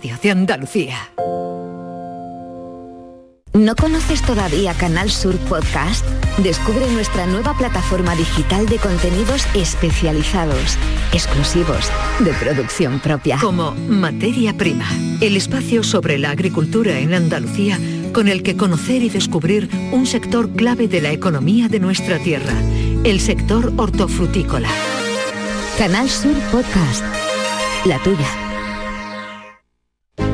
de Andalucía. ¿No conoces todavía Canal Sur Podcast? Descubre nuestra nueva plataforma digital de contenidos especializados, exclusivos, de producción propia. Como Materia Prima, el espacio sobre la agricultura en Andalucía con el que conocer y descubrir un sector clave de la economía de nuestra tierra, el sector hortofrutícola. Canal Sur Podcast, la tuya.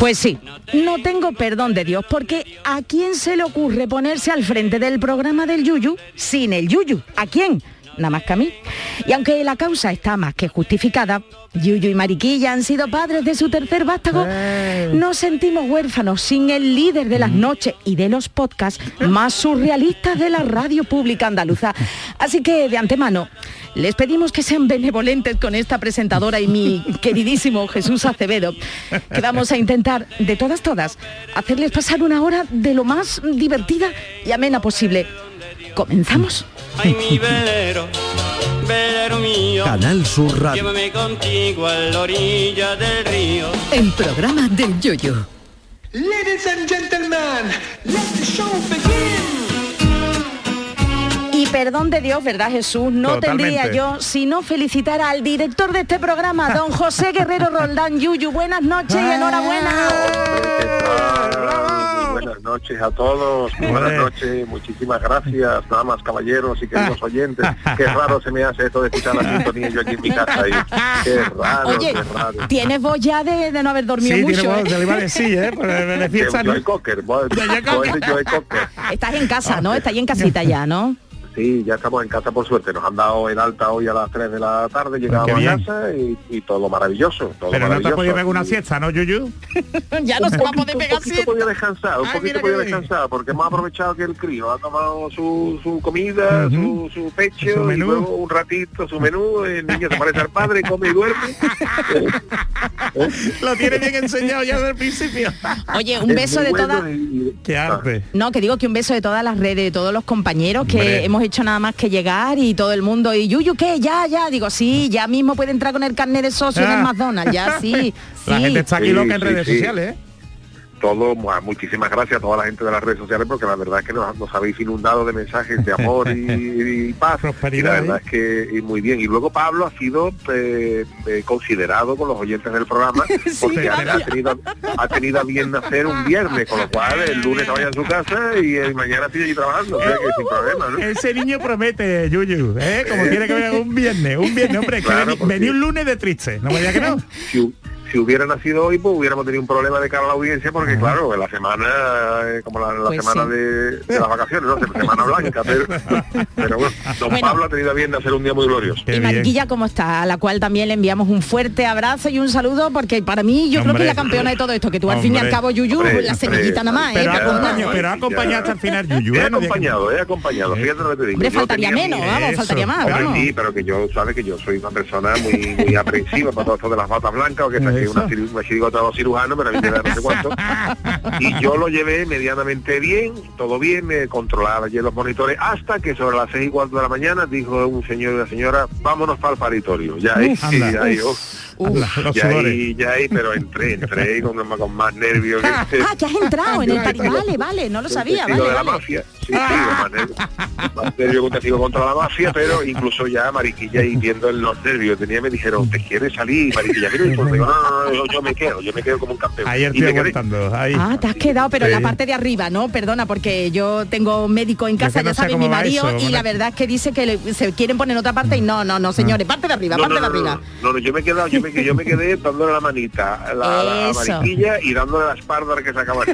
Pues sí, no tengo perdón de Dios, porque ¿a quién se le ocurre ponerse al frente del programa del Yuyu sin el Yuyu? ¿A quién? Nada más que a mí. Y aunque la causa está más que justificada, Yuyu y Mariquilla han sido padres de su tercer vástago, nos sentimos huérfanos sin el líder de las noches y de los podcasts más surrealistas de la radio pública andaluza. Así que de antemano, les pedimos que sean benevolentes con esta presentadora y mi queridísimo Jesús Acevedo, que vamos a intentar, de todas, todas, hacerles pasar una hora de lo más divertida y amena posible. ¿Comenzamos? Ay, mi velero, velero mío. Canal Sur Radio. Llévame contigo a la orilla del río. El programa del Yoyo. Ladies and gentlemen, let the show begin. Y perdón de Dios, ¿verdad Jesús? No Totalmente. tendría yo si no felicitar al director de este programa, don José Guerrero Roldán Yuyu. Buenas noches y enhorabuena. Buenas noches a todos, muy buenas noches, muchísimas gracias, damas, caballeros y queridos oyentes. Qué raro se me hace esto de escuchar la sintonía yo aquí en mi casa. Qué raro, Oye, qué raro. tienes voz ya de, de no haber dormido Sí, mucho. tiene voz, ¿eh? iba a decir, ¿eh? El beneficio, Que ¿no? Cocker. Estás en casa, ¿no? Estás ahí en casita ya, ¿no? Sí, ya estamos en casa por suerte. Nos han dado el alta hoy a las 3 de la tarde, llegamos a casa y, y todo maravilloso. Todo Pero no te has podido pegar una siesta, ¿no, Yuyu? ya no se va a poder un pegar poquito siesta. podía descansar, un Ay, poquito podía descansar, porque hemos aprovechado que el crío ha tomado su, su comida, su, su pecho, Su y luego un ratito su menú, el niño se parece al padre, come y duerme. Lo tiene bien enseñado ya desde el principio. Oye, un Es beso de bueno todas... y- y- Qué arte. No, que digo que un beso de todas las redes, de todos los compañeros, que Hombre. hemos hecho nada más que llegar y todo el mundo, y Yuyu, ¿qué? Ya, ya, digo, sí, ya mismo puede entrar con el carnet de socio en el Ah. McDonald's, ya, sí, La sí. gente está aquí Sí, loca en sí, redes sí. sociales, ¿eh? Todo, mu- muchísimas gracias a toda la gente de las redes sociales porque la verdad es que nos, nos habéis inundado de mensajes de amor y, y paz. Prosperidad, Y la verdad ¿eh? es que y muy bien. Y luego Pablo ha sido eh, eh, considerado con los oyentes del programa porque ha, ha tenido, ha tenido a bien nacer un viernes, con lo cual el lunes vaya a su casa y el mañana sigue allí trabajando. O sea que sin problema, ¿no? Ese niño promete, Yuyu, ¿eh? Como tiene que ver un viernes, un viernes, hombre, es que Claro, vení, porque- vení un lunes de triste, no me diga que no. si, si hubiera nacido hoy, pues hubiéramos tenido un problema de cara a la audiencia, porque claro, en la semana, eh, como la, la Pues semana sí. de, de las vacaciones, ¿no? Semana blanca, pero, pero bueno, don Bueno. Pablo ha tenido bien de hacer un día muy glorioso. Qué y. Mariquilla, ¿cómo está? A la cual también le enviamos un fuerte abrazo y un saludo, porque para mí yo creo que Hombre. es la campeona de todo esto, que tú al fin y al Hombre. cabo, Yuyu, Hombre, la hombre. semillita nada más, ¿eh? Pero acompañado, ya. pero hasta el final, Yuyu, He ¿eh? No. acompañado, he acompañado, fíjate lo que te digo. Hombre, faltaría menos, vamos, faltaría más, Hombre, vamos. sí, pero que yo, sabe que yo soy una persona muy, muy aprensiva para todo esto de las batas blancas, o que una, una chirigota cirujanos, me da no sé cuánto. Y yo lo llevé medianamente bien, todo bien, me controlaba allí los monitores, hasta que sobre las seis y cuarto de la mañana dijo un señor y una señora, vámonos para el paritorio. Ya ahí, anda. ahí, uf, ya ahí, ya ahí, pero entré, entré y con, con más nervios Ah, que ah, que has entrado en el pari- Vale, vale, no lo sabía, vale, de la vale. mafia. Sí, sí, más nervios, más nervios que un contra la mafia, pero incluso ya Mariquilla y viendo los nervios tenía me dijeron, ¿te quieres salir? Mariquilla, mira, y pues digo, no, no, no, yo, yo me quedo, yo me quedo como un campeón. Ayer Y estoy me quedé. aguantando. Ahí. Ah, te has quedado, pero en la Sí. parte de arriba, ¿no? Perdona, porque yo tengo médico en casa, no ya sé sabe cómo mi marido, eso, y bueno. la verdad es que dice que le- se quieren poner en otra parte y no, no, no, señores, parte de arriba, parte de arriba. no, no, no, yo me he quedado, yo me, yo me quedé dándole la manita la, la mariquilla y dándole la espalda al que sacaba yo-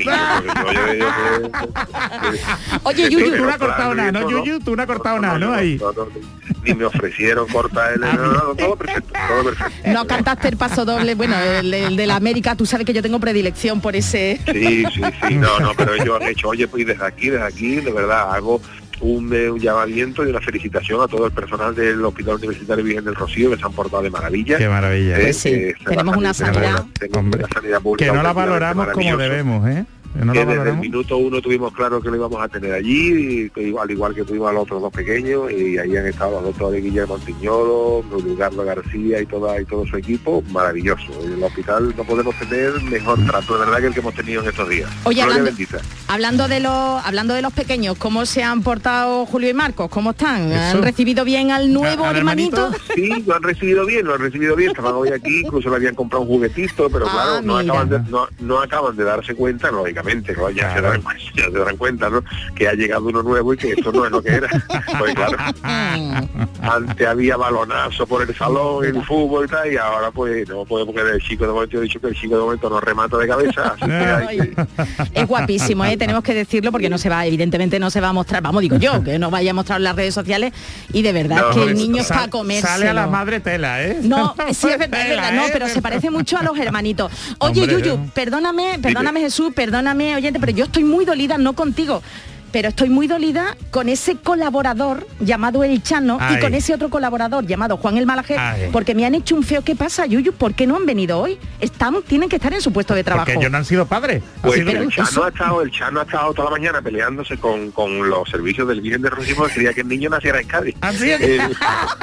Oye, Yuyu, Tú no has cortado nada, ¿no, Yuyu? Tú no has cortado nada, ¿no? Ahí. ni me ofrecieron cortar el... No, no, no, todo perfecto, todo perfecto. No cantaste el paso doble, bueno, el, el de la América, tú sabes que yo tengo predilección por ese. Sí, sí, sí, no, no, pero ellos han hecho, oye, pues desde aquí, desde aquí, de verdad, hago un, eh, un llamamiento y una felicitación a todo el personal del Hospital Universitario Virgen del Rocío que se han portado de maravilla. Qué maravilla. Eh, Pues sí, se tenemos una sanidad. Hombre, una sanidad pública Que no la valoramos como debemos, ¿eh? Que no que desde el minuto uno tuvimos claro que lo íbamos a tener allí, y al igual que tuvimos a los otros dos pequeños, y ahí han estado los doctores Guillermo Antiñolo, Carlos García y toda y todo su equipo, maravilloso. En el hospital no podemos tener mejor trato, de verdad, que el que hemos tenido en estos días. Oye, Gloria hablando- bendita. Hablando de los hablando de los pequeños, ¿cómo se han portado Julio y Marcos? ¿Cómo están? ¿Han Eso. recibido bien al nuevo ¿Al hermanito? Sí, lo han recibido bien, lo han recibido bien, estaban hoy aquí, incluso le habían comprado un juguetito, pero Ah, claro, no acaban, de, no, no acaban de darse cuenta, lógicamente, ¿no? ya, se darán, ya se darán cuenta, ¿no? Que ha llegado uno nuevo y que esto no es lo que era. Pues claro, antes había balonazo por el salón, el fútbol y tal, y ahora pues no puede porque el chico de momento he dicho que el chico de momento no remata de cabeza, así que hay que- Es guapísimo, ¿eh? tenemos que decirlo porque no se va, evidentemente no se va a mostrar, vamos digo yo, que no vaya a mostrar en las redes sociales y de verdad No, que el niño sal- está a comerse. Sale a la madre tela, ¿eh? No, sí es verdad, es no, ¿eh? pero se parece mucho a los hermanitos. Oye, Hombre, Yuyu, perdóname, perdóname Jesús, perdóname, oyente, pero yo estoy muy dolida, no contigo. Pero estoy muy dolida con ese colaborador llamado El Chano y con ese otro colaborador llamado Juan el Malaje, Ay. porque me han hecho un feo. ¿Qué pasa, Yuyu? ¿Por qué no han venido hoy? Están, tienen que estar en su puesto de trabajo. Porque ellos no han sido padres. Pues sido- el Chano, ha estado, el Chano ha estado toda la mañana peleándose con, con los servicios del Virgen de Rocío porque quería que el niño naciera en Cádiz. Así es. Eh,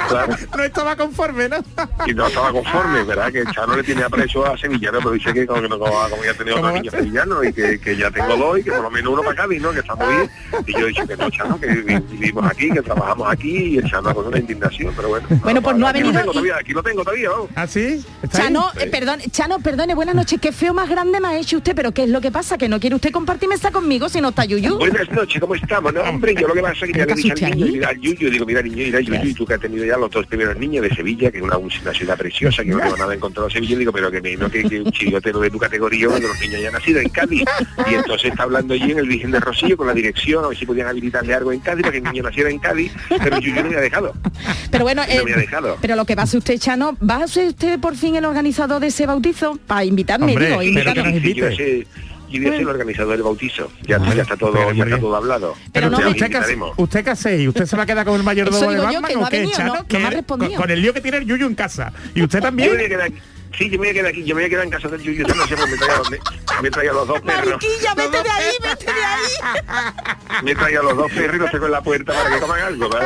claro, no estaba conforme, ¿no? y no estaba conforme, ¿verdad? Que el Chano le tiene aprecio a Sevillano, pero dice que como, que no, como, ya ha tenido ¿Cómo otro niño sevillano y que, que ya tengo dos y que por lo menos uno para Cádiz, ¿no? Que está muy bien. Y yo he dicho que no, Chano, que vi- vivimos aquí, que trabajamos aquí y el Chano con una indignación, pero bueno. Bueno, pues no ha aquí venido Lo tengo y- todavía, aquí lo tengo todavía, vamos. ¿Ah, sí? ¿Está ahí? Chano, eh, perdón, Chano, perdone, buenas noches. Qué feo más grande me ha hecho usted, pero ¿qué es lo que pasa? ¿Que no quiere usted compartir mesa conmigo si no está Yuyu? Buenas noches, ¿cómo estamos? No, hombre, yo lo que pasa es que ya le ¿Nunca dije al niño, mira, al Yuyu, digo, mira, niño, mira, Yuyu, y tú que has tenido ya los dos primeros niños de Sevilla, que es una, una ciudad preciosa, que no tengo nada en contra de Sevilla, digo, pero que, me- no, que, que un chillotero de tu categoría, cuando los niños ya han nacido en Cádiz. Y entonces está hablando allí en el Virgen de Rocío con la dirección, a ver si podían habilitarle algo en Cádiz para que el niño naciera en Cádiz, pero Yuyu no me ha dejado. Pero bueno, No me ha dejado. pero lo que va a ser usted, Chano, ¿va a ser usted por fin el organizador de ese bautizo? Para invitarme, Hombre, digo, invitarme. Sí, yo sé- yo voy a ser el organizador del bautizo. Ya, ya está todo, ya está bien. todo hablado. Pero no ¿Usted qué. ¿Usted qué hace? ¿Y usted se va a quedar con el mayordomo de yo, Batman que no o ha qué, venido, Chano? ¿no? No Que me ha él- respondido. con, con el lío que tiene el Yuyu en casa. ¿Y usted Yo también? Sí, yo me voy a quedar aquí, yo me voy a quedar en casa del Yuyu, noche, pues me traiga, me, los dos perros. Mariquilla, vete de ahí, vete de ahí. Me traiga los dos perros y los tengo en la puerta para que coman algo, ¿vale?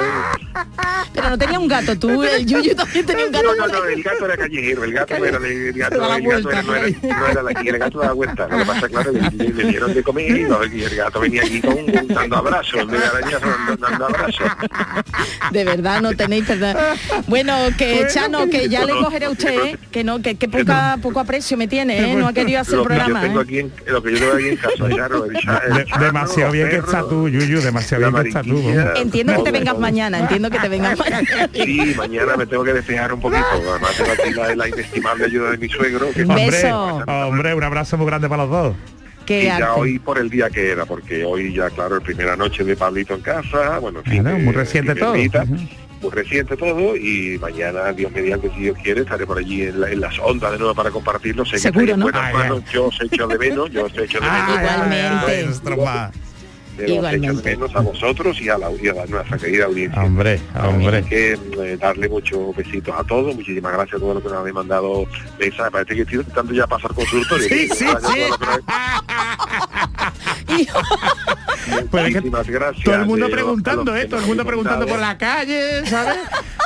Pero no tenía un gato, tú, el Yuyu también tenía un gato. No, no, no, el gato era callejero, el gato no era de- el gato, el gato era, no, era, no era de aquí, el gato da la vuelta. Lo que pasa, claro, le, le dieron de comer y, no, y el gato venía aquí con, dando abrazos, de arañas, dando, dando abrazos. De verdad, no tenéis perdón. Bueno, que Chano, que ya le cogeré a usted, ¿eh? que no, que, que poca, poco aprecio me tiene, ¿eh? no ha querido hacer Lo el que yo programa. tengo ¿eh? aquí en, lo que yo tengo aquí en casa, ya, no, el De- demasiado bien que estás tú, Yuyu, demasiado bien que estás tú. Entiendo que te vengas mañana, entiendo que te vengas mañana. Sí, mañana me tengo que despejar un poquito. Además tengo aquí la, la inestimable ayuda de mi suegro. Que Un Hombre, beso. hombre, un abrazo muy grande para los dos. Y Qué ya arte. hoy por el día que era, porque hoy ya, claro, primera noche de Pablito en casa, bueno, en fin, Claro, muy reciente todo. Muy reciente todo y mañana, Dios mediante, si Dios quiere, estaré por allí en, la- en las ondas de nuevo para compartirlo. Sé que Seguro, en ¿no? buenas Ah, manos, yo os echo de menos, yo os echo de menos. Ay, ay, Igualmente. de menos a vosotros y a, la, y a la- nuestra querida audiencia. Hombre, hombre. Así que eh, darle muchos besitos a todos, muchísimas gracias a todos los que nos habéis mandado mensajes. Parece que estoy intentando ya pasar consultorio. Sí, sí, sí. Pues es que Muchísimas gracias. todo el mundo preguntando, ¿eh? Todo el mundo preguntando por la calle, ¿sabes?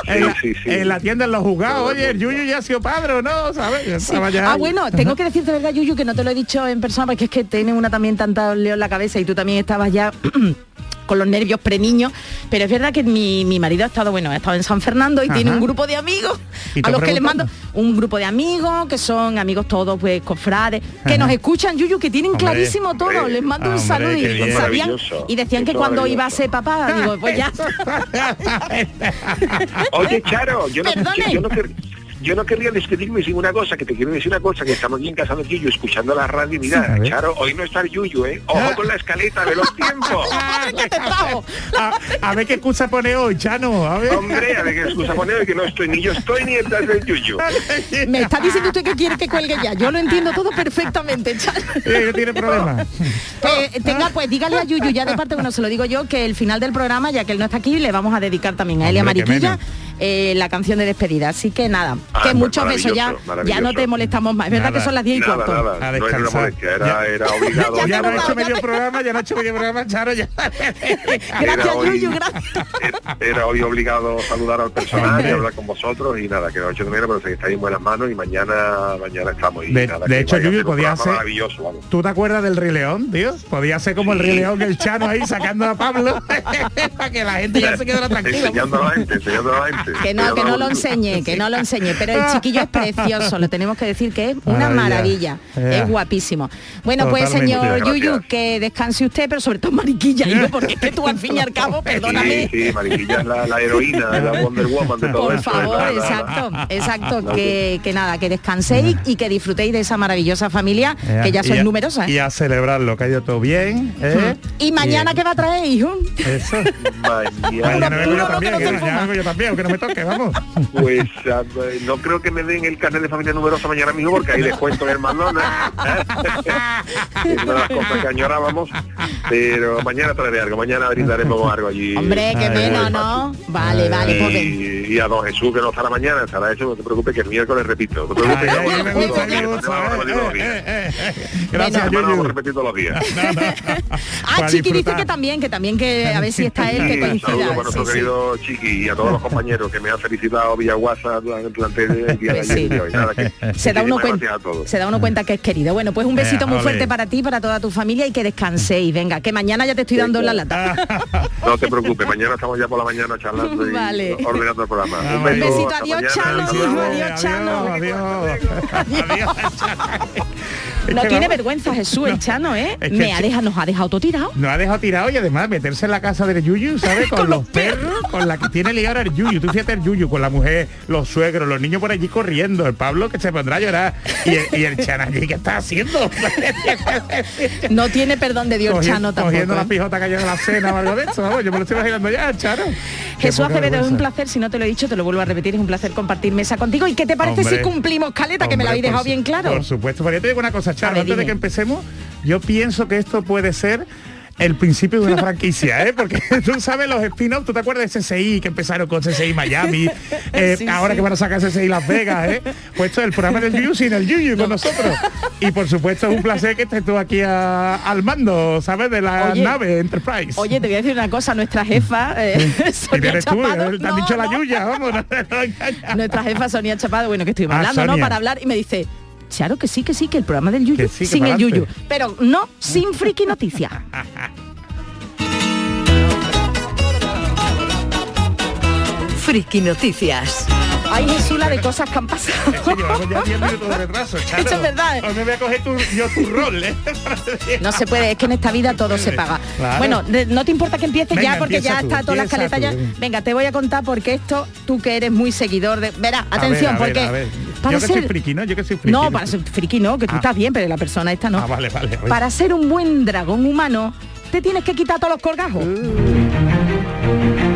en, la, sí, sí. en la tienda, en los el oye, el. Yuyu ya ha sido padre o no, ¿sabes? Ya- Ah, bueno, tengo que decirte verdad, Yuyu, que no te lo he dicho en persona, porque es que tiene una también tanta leo en la cabeza y tú también estabas ya con los nervios preniños, pero es verdad que mi, mi marido ha estado, bueno, ha estado en San Fernando y Ajá. tiene un grupo de amigos ¿Y te a los que les mando un grupo de amigos que son amigos todos pues cofrades que Ajá. nos escuchan Yuyu que tienen Hombre, clarísimo todo. Hombre, les mando un saludo y, sabían y decían que cuando iba a ser papá digo pues ya. Oye, Charo, yo no, Perdone. yo, yo no quer- yo no querría despedirme sin una cosa, que te quiero decir una cosa, que estamos aquí en casa de Yuyu, escuchando la radio, y mira, Sí. Charo, hoy no está el Yuyu, ¿eh? Ojo con la escaleta de los tiempos. trajo. a, a ver qué excusa pone hoy, Chano, a ver. Hombre, a ver qué excusa poner que no estoy, ni yo estoy ni detrás del Yuyu. me está diciendo usted que quiere que cuelgue ya yo lo entiendo todo perfectamente Charo. Eh, no tiene problema. Que tenga, pues dígale a Yuyu, ya de parte, bueno, se lo digo yo, que el final del programa, ya que él no está aquí, le vamos a dedicar también a Elia Mariquilla menos. Eh, la canción de despedida. Así que nada, Ah, que pues muchos besos ya, ya no te molestamos más. Es verdad Nada, que son las 10 y Nada, cuarto. nada, A no era descansar. molestia, era, Ya. era obligado. Ya no ha te hecho ya medio programa, ya no ha hecho medio programa, Charo, ya. Gracias, Era hoy- Yuyu, gracias. Era- Era hoy obligado a saludar al personal y hablar con vosotros y nada, que no he hecho de menos, pero sé que estáis en buenas manos y mañana mañana estamos. Y De- nada, de hecho, Yuyu, podía ser- Maravilloso, vamos. ¿Tú te acuerdas del Rey León, tío? Podía ser como el Rey León, el Chano ahí sacando a Pablo para que la gente ya se quedara tranquila. Enseñando a la gente, enseñando a la gente. Que no, que no lo enseñe, que no lo enseñe, pero el chiquillo es precioso, lo tenemos que decir que es una Maravilla. es guapísimo. Bueno, pues señor Gracias. Yuyu, que descanse usted, pero sobre todo Mariquilla, hijo, porque es que tú al fin y al cabo, perdóname. Sí, sí, Mariquilla es la, la heroína, la Wonder Woman de todo Por esto. favor, nada, exacto, nada. exacto, que, que nada, que descanséis y que disfrutéis de esa maravillosa familia, que ya Y sois a- numerosas. Y a celebrarlo, que ha ido todo bien. ¿eh? Y mañana, Y- ¿qué va a traer, hijo? Eso. Mañana, Mañana vengo yo puro, también, no te que lo mañana fumas. vengo yo también, aunque no me toque, vamos. Pues ah, no creo que me den el carnet de familia numerosa mañana mismo porque hay descuento en el McDonald's. es una de las cosas que añorábamos. Pero mañana traeré algo, mañana brindaremos algo allí. Hombre, qué muy ¿no? Vale, vale, pues. Y, y a don Jesús que no estará mañana, estará hecho, no te preocupes que el miércoles repito. No te preocupes, Ay, que me gusta, me gusta. eh, eh, eh, eh. Gracias, Hermano, vamos a Yuyu. repetir todos los días. Ah, Chiqui dice que también, que también que a ver si está él, que Sí, coincida. saludos para nuestro sí. querido Chiqui y a todos los compañeros que me han felicitado vía WhatsApp durante, durante el día de ayer sí. hoy. Nada, que- Se da uno cuenta, gracias a todos. se da uno cuenta que es querido. Bueno, pues un besito Eh, muy fuerte para ti, para toda tu familia y que descanséis. Venga, que mañana ya te estoy dando la lata. No te preocupes, mañana estamos ya por la mañana charlando y Vale. ordenando el programa. Ah, Un Besito, adiós, mañana. Chano, adiós, Chano. Adiós, adiós. Adiós, Chano. Es No tiene vamos- vergüenza Jesús, el Chano, ¿eh? es que Me ha dejado, nos ha dejado todo tirado. Nos ha dejado tirado y además meterse en la casa del Yuyu, ¿sabes? Con, los perros, con la que tiene liado el Yuyu. Tú fíjate el Yuyu, con la mujer, los suegros, los niños por allí corriendo, el Pablo que se pondrá a llorar. Y el, y el Chano allí, ¿qué está haciendo? No tiene perdón de Dios, Cogi- Chano Cogiendo tampoco. la ¿eh? pijota que hay en la cena o algo de eso, vamos, yo me lo estoy imaginando ya, Chano. Jesús Acevedo, es un placer, si no te lo he dicho, te lo vuelvo a repetir, es un placer compartir mesa contigo. ¿Y qué te parece Hombre. si cumplimos caleta, que me lo habéis dejado bien claro? Por supuesto, pero yo te digo una cosa, Charo, A ver, antes de que empecemos, yo pienso que esto puede ser el principio de una franquicia, ¿eh? Porque tú sabes los spin-offs, ¿tú te acuerdas de CSI que empezaron con CSI Miami? Eh, Sí, ahora sí. que van a sacar CSI Las Vegas, ¿eh? Pues esto es el programa del Yuyu sin el Yuyu con nosotros. Y por supuesto es un placer que estés tú aquí a- al mando, ¿sabes? De la Oye. nave Enterprise. Oye, te voy a decir una cosa, nuestra jefa, eh, Sonia tú, Chapado, ¿eh? te han no, dicho la no. Yuya, vamos. nuestra jefa Sonia Chapado, bueno, que estuvimos Ah, hablando, ¿no? Para hablar y me dice, claro que sí, que sí, que el programa del Yuyu, Que sí, que sin el. Yuyu, pero no sin friki noticias. Friki Noticias. Ay, Jesús, la de cosas que han pasado. Es que llevamos ya 10 minutos de retraso, Charo. Eso es verdad, ¿eh? Hoy me voy a coger tu, yo tu rol, ¿eh? No se puede, es que en esta vida todo se paga. Claro. Bueno, de- no te importa que empieces Venga, ya porque ya tú, está toda la escaleta ya. tú, venga. Venga, te voy a contar porque esto, tú que eres muy seguidor de. Verá, A atención, ver, a ver, porque. Para Yo que soy ser- friki, ¿no? Yo que soy friki. No, para ser friki no, que tú Ah. estás bien, pero la persona esta no. Ah, vale, vale. oye. Para ser un buen dragón humano, te tienes que quitar todos los colgajos. Uh.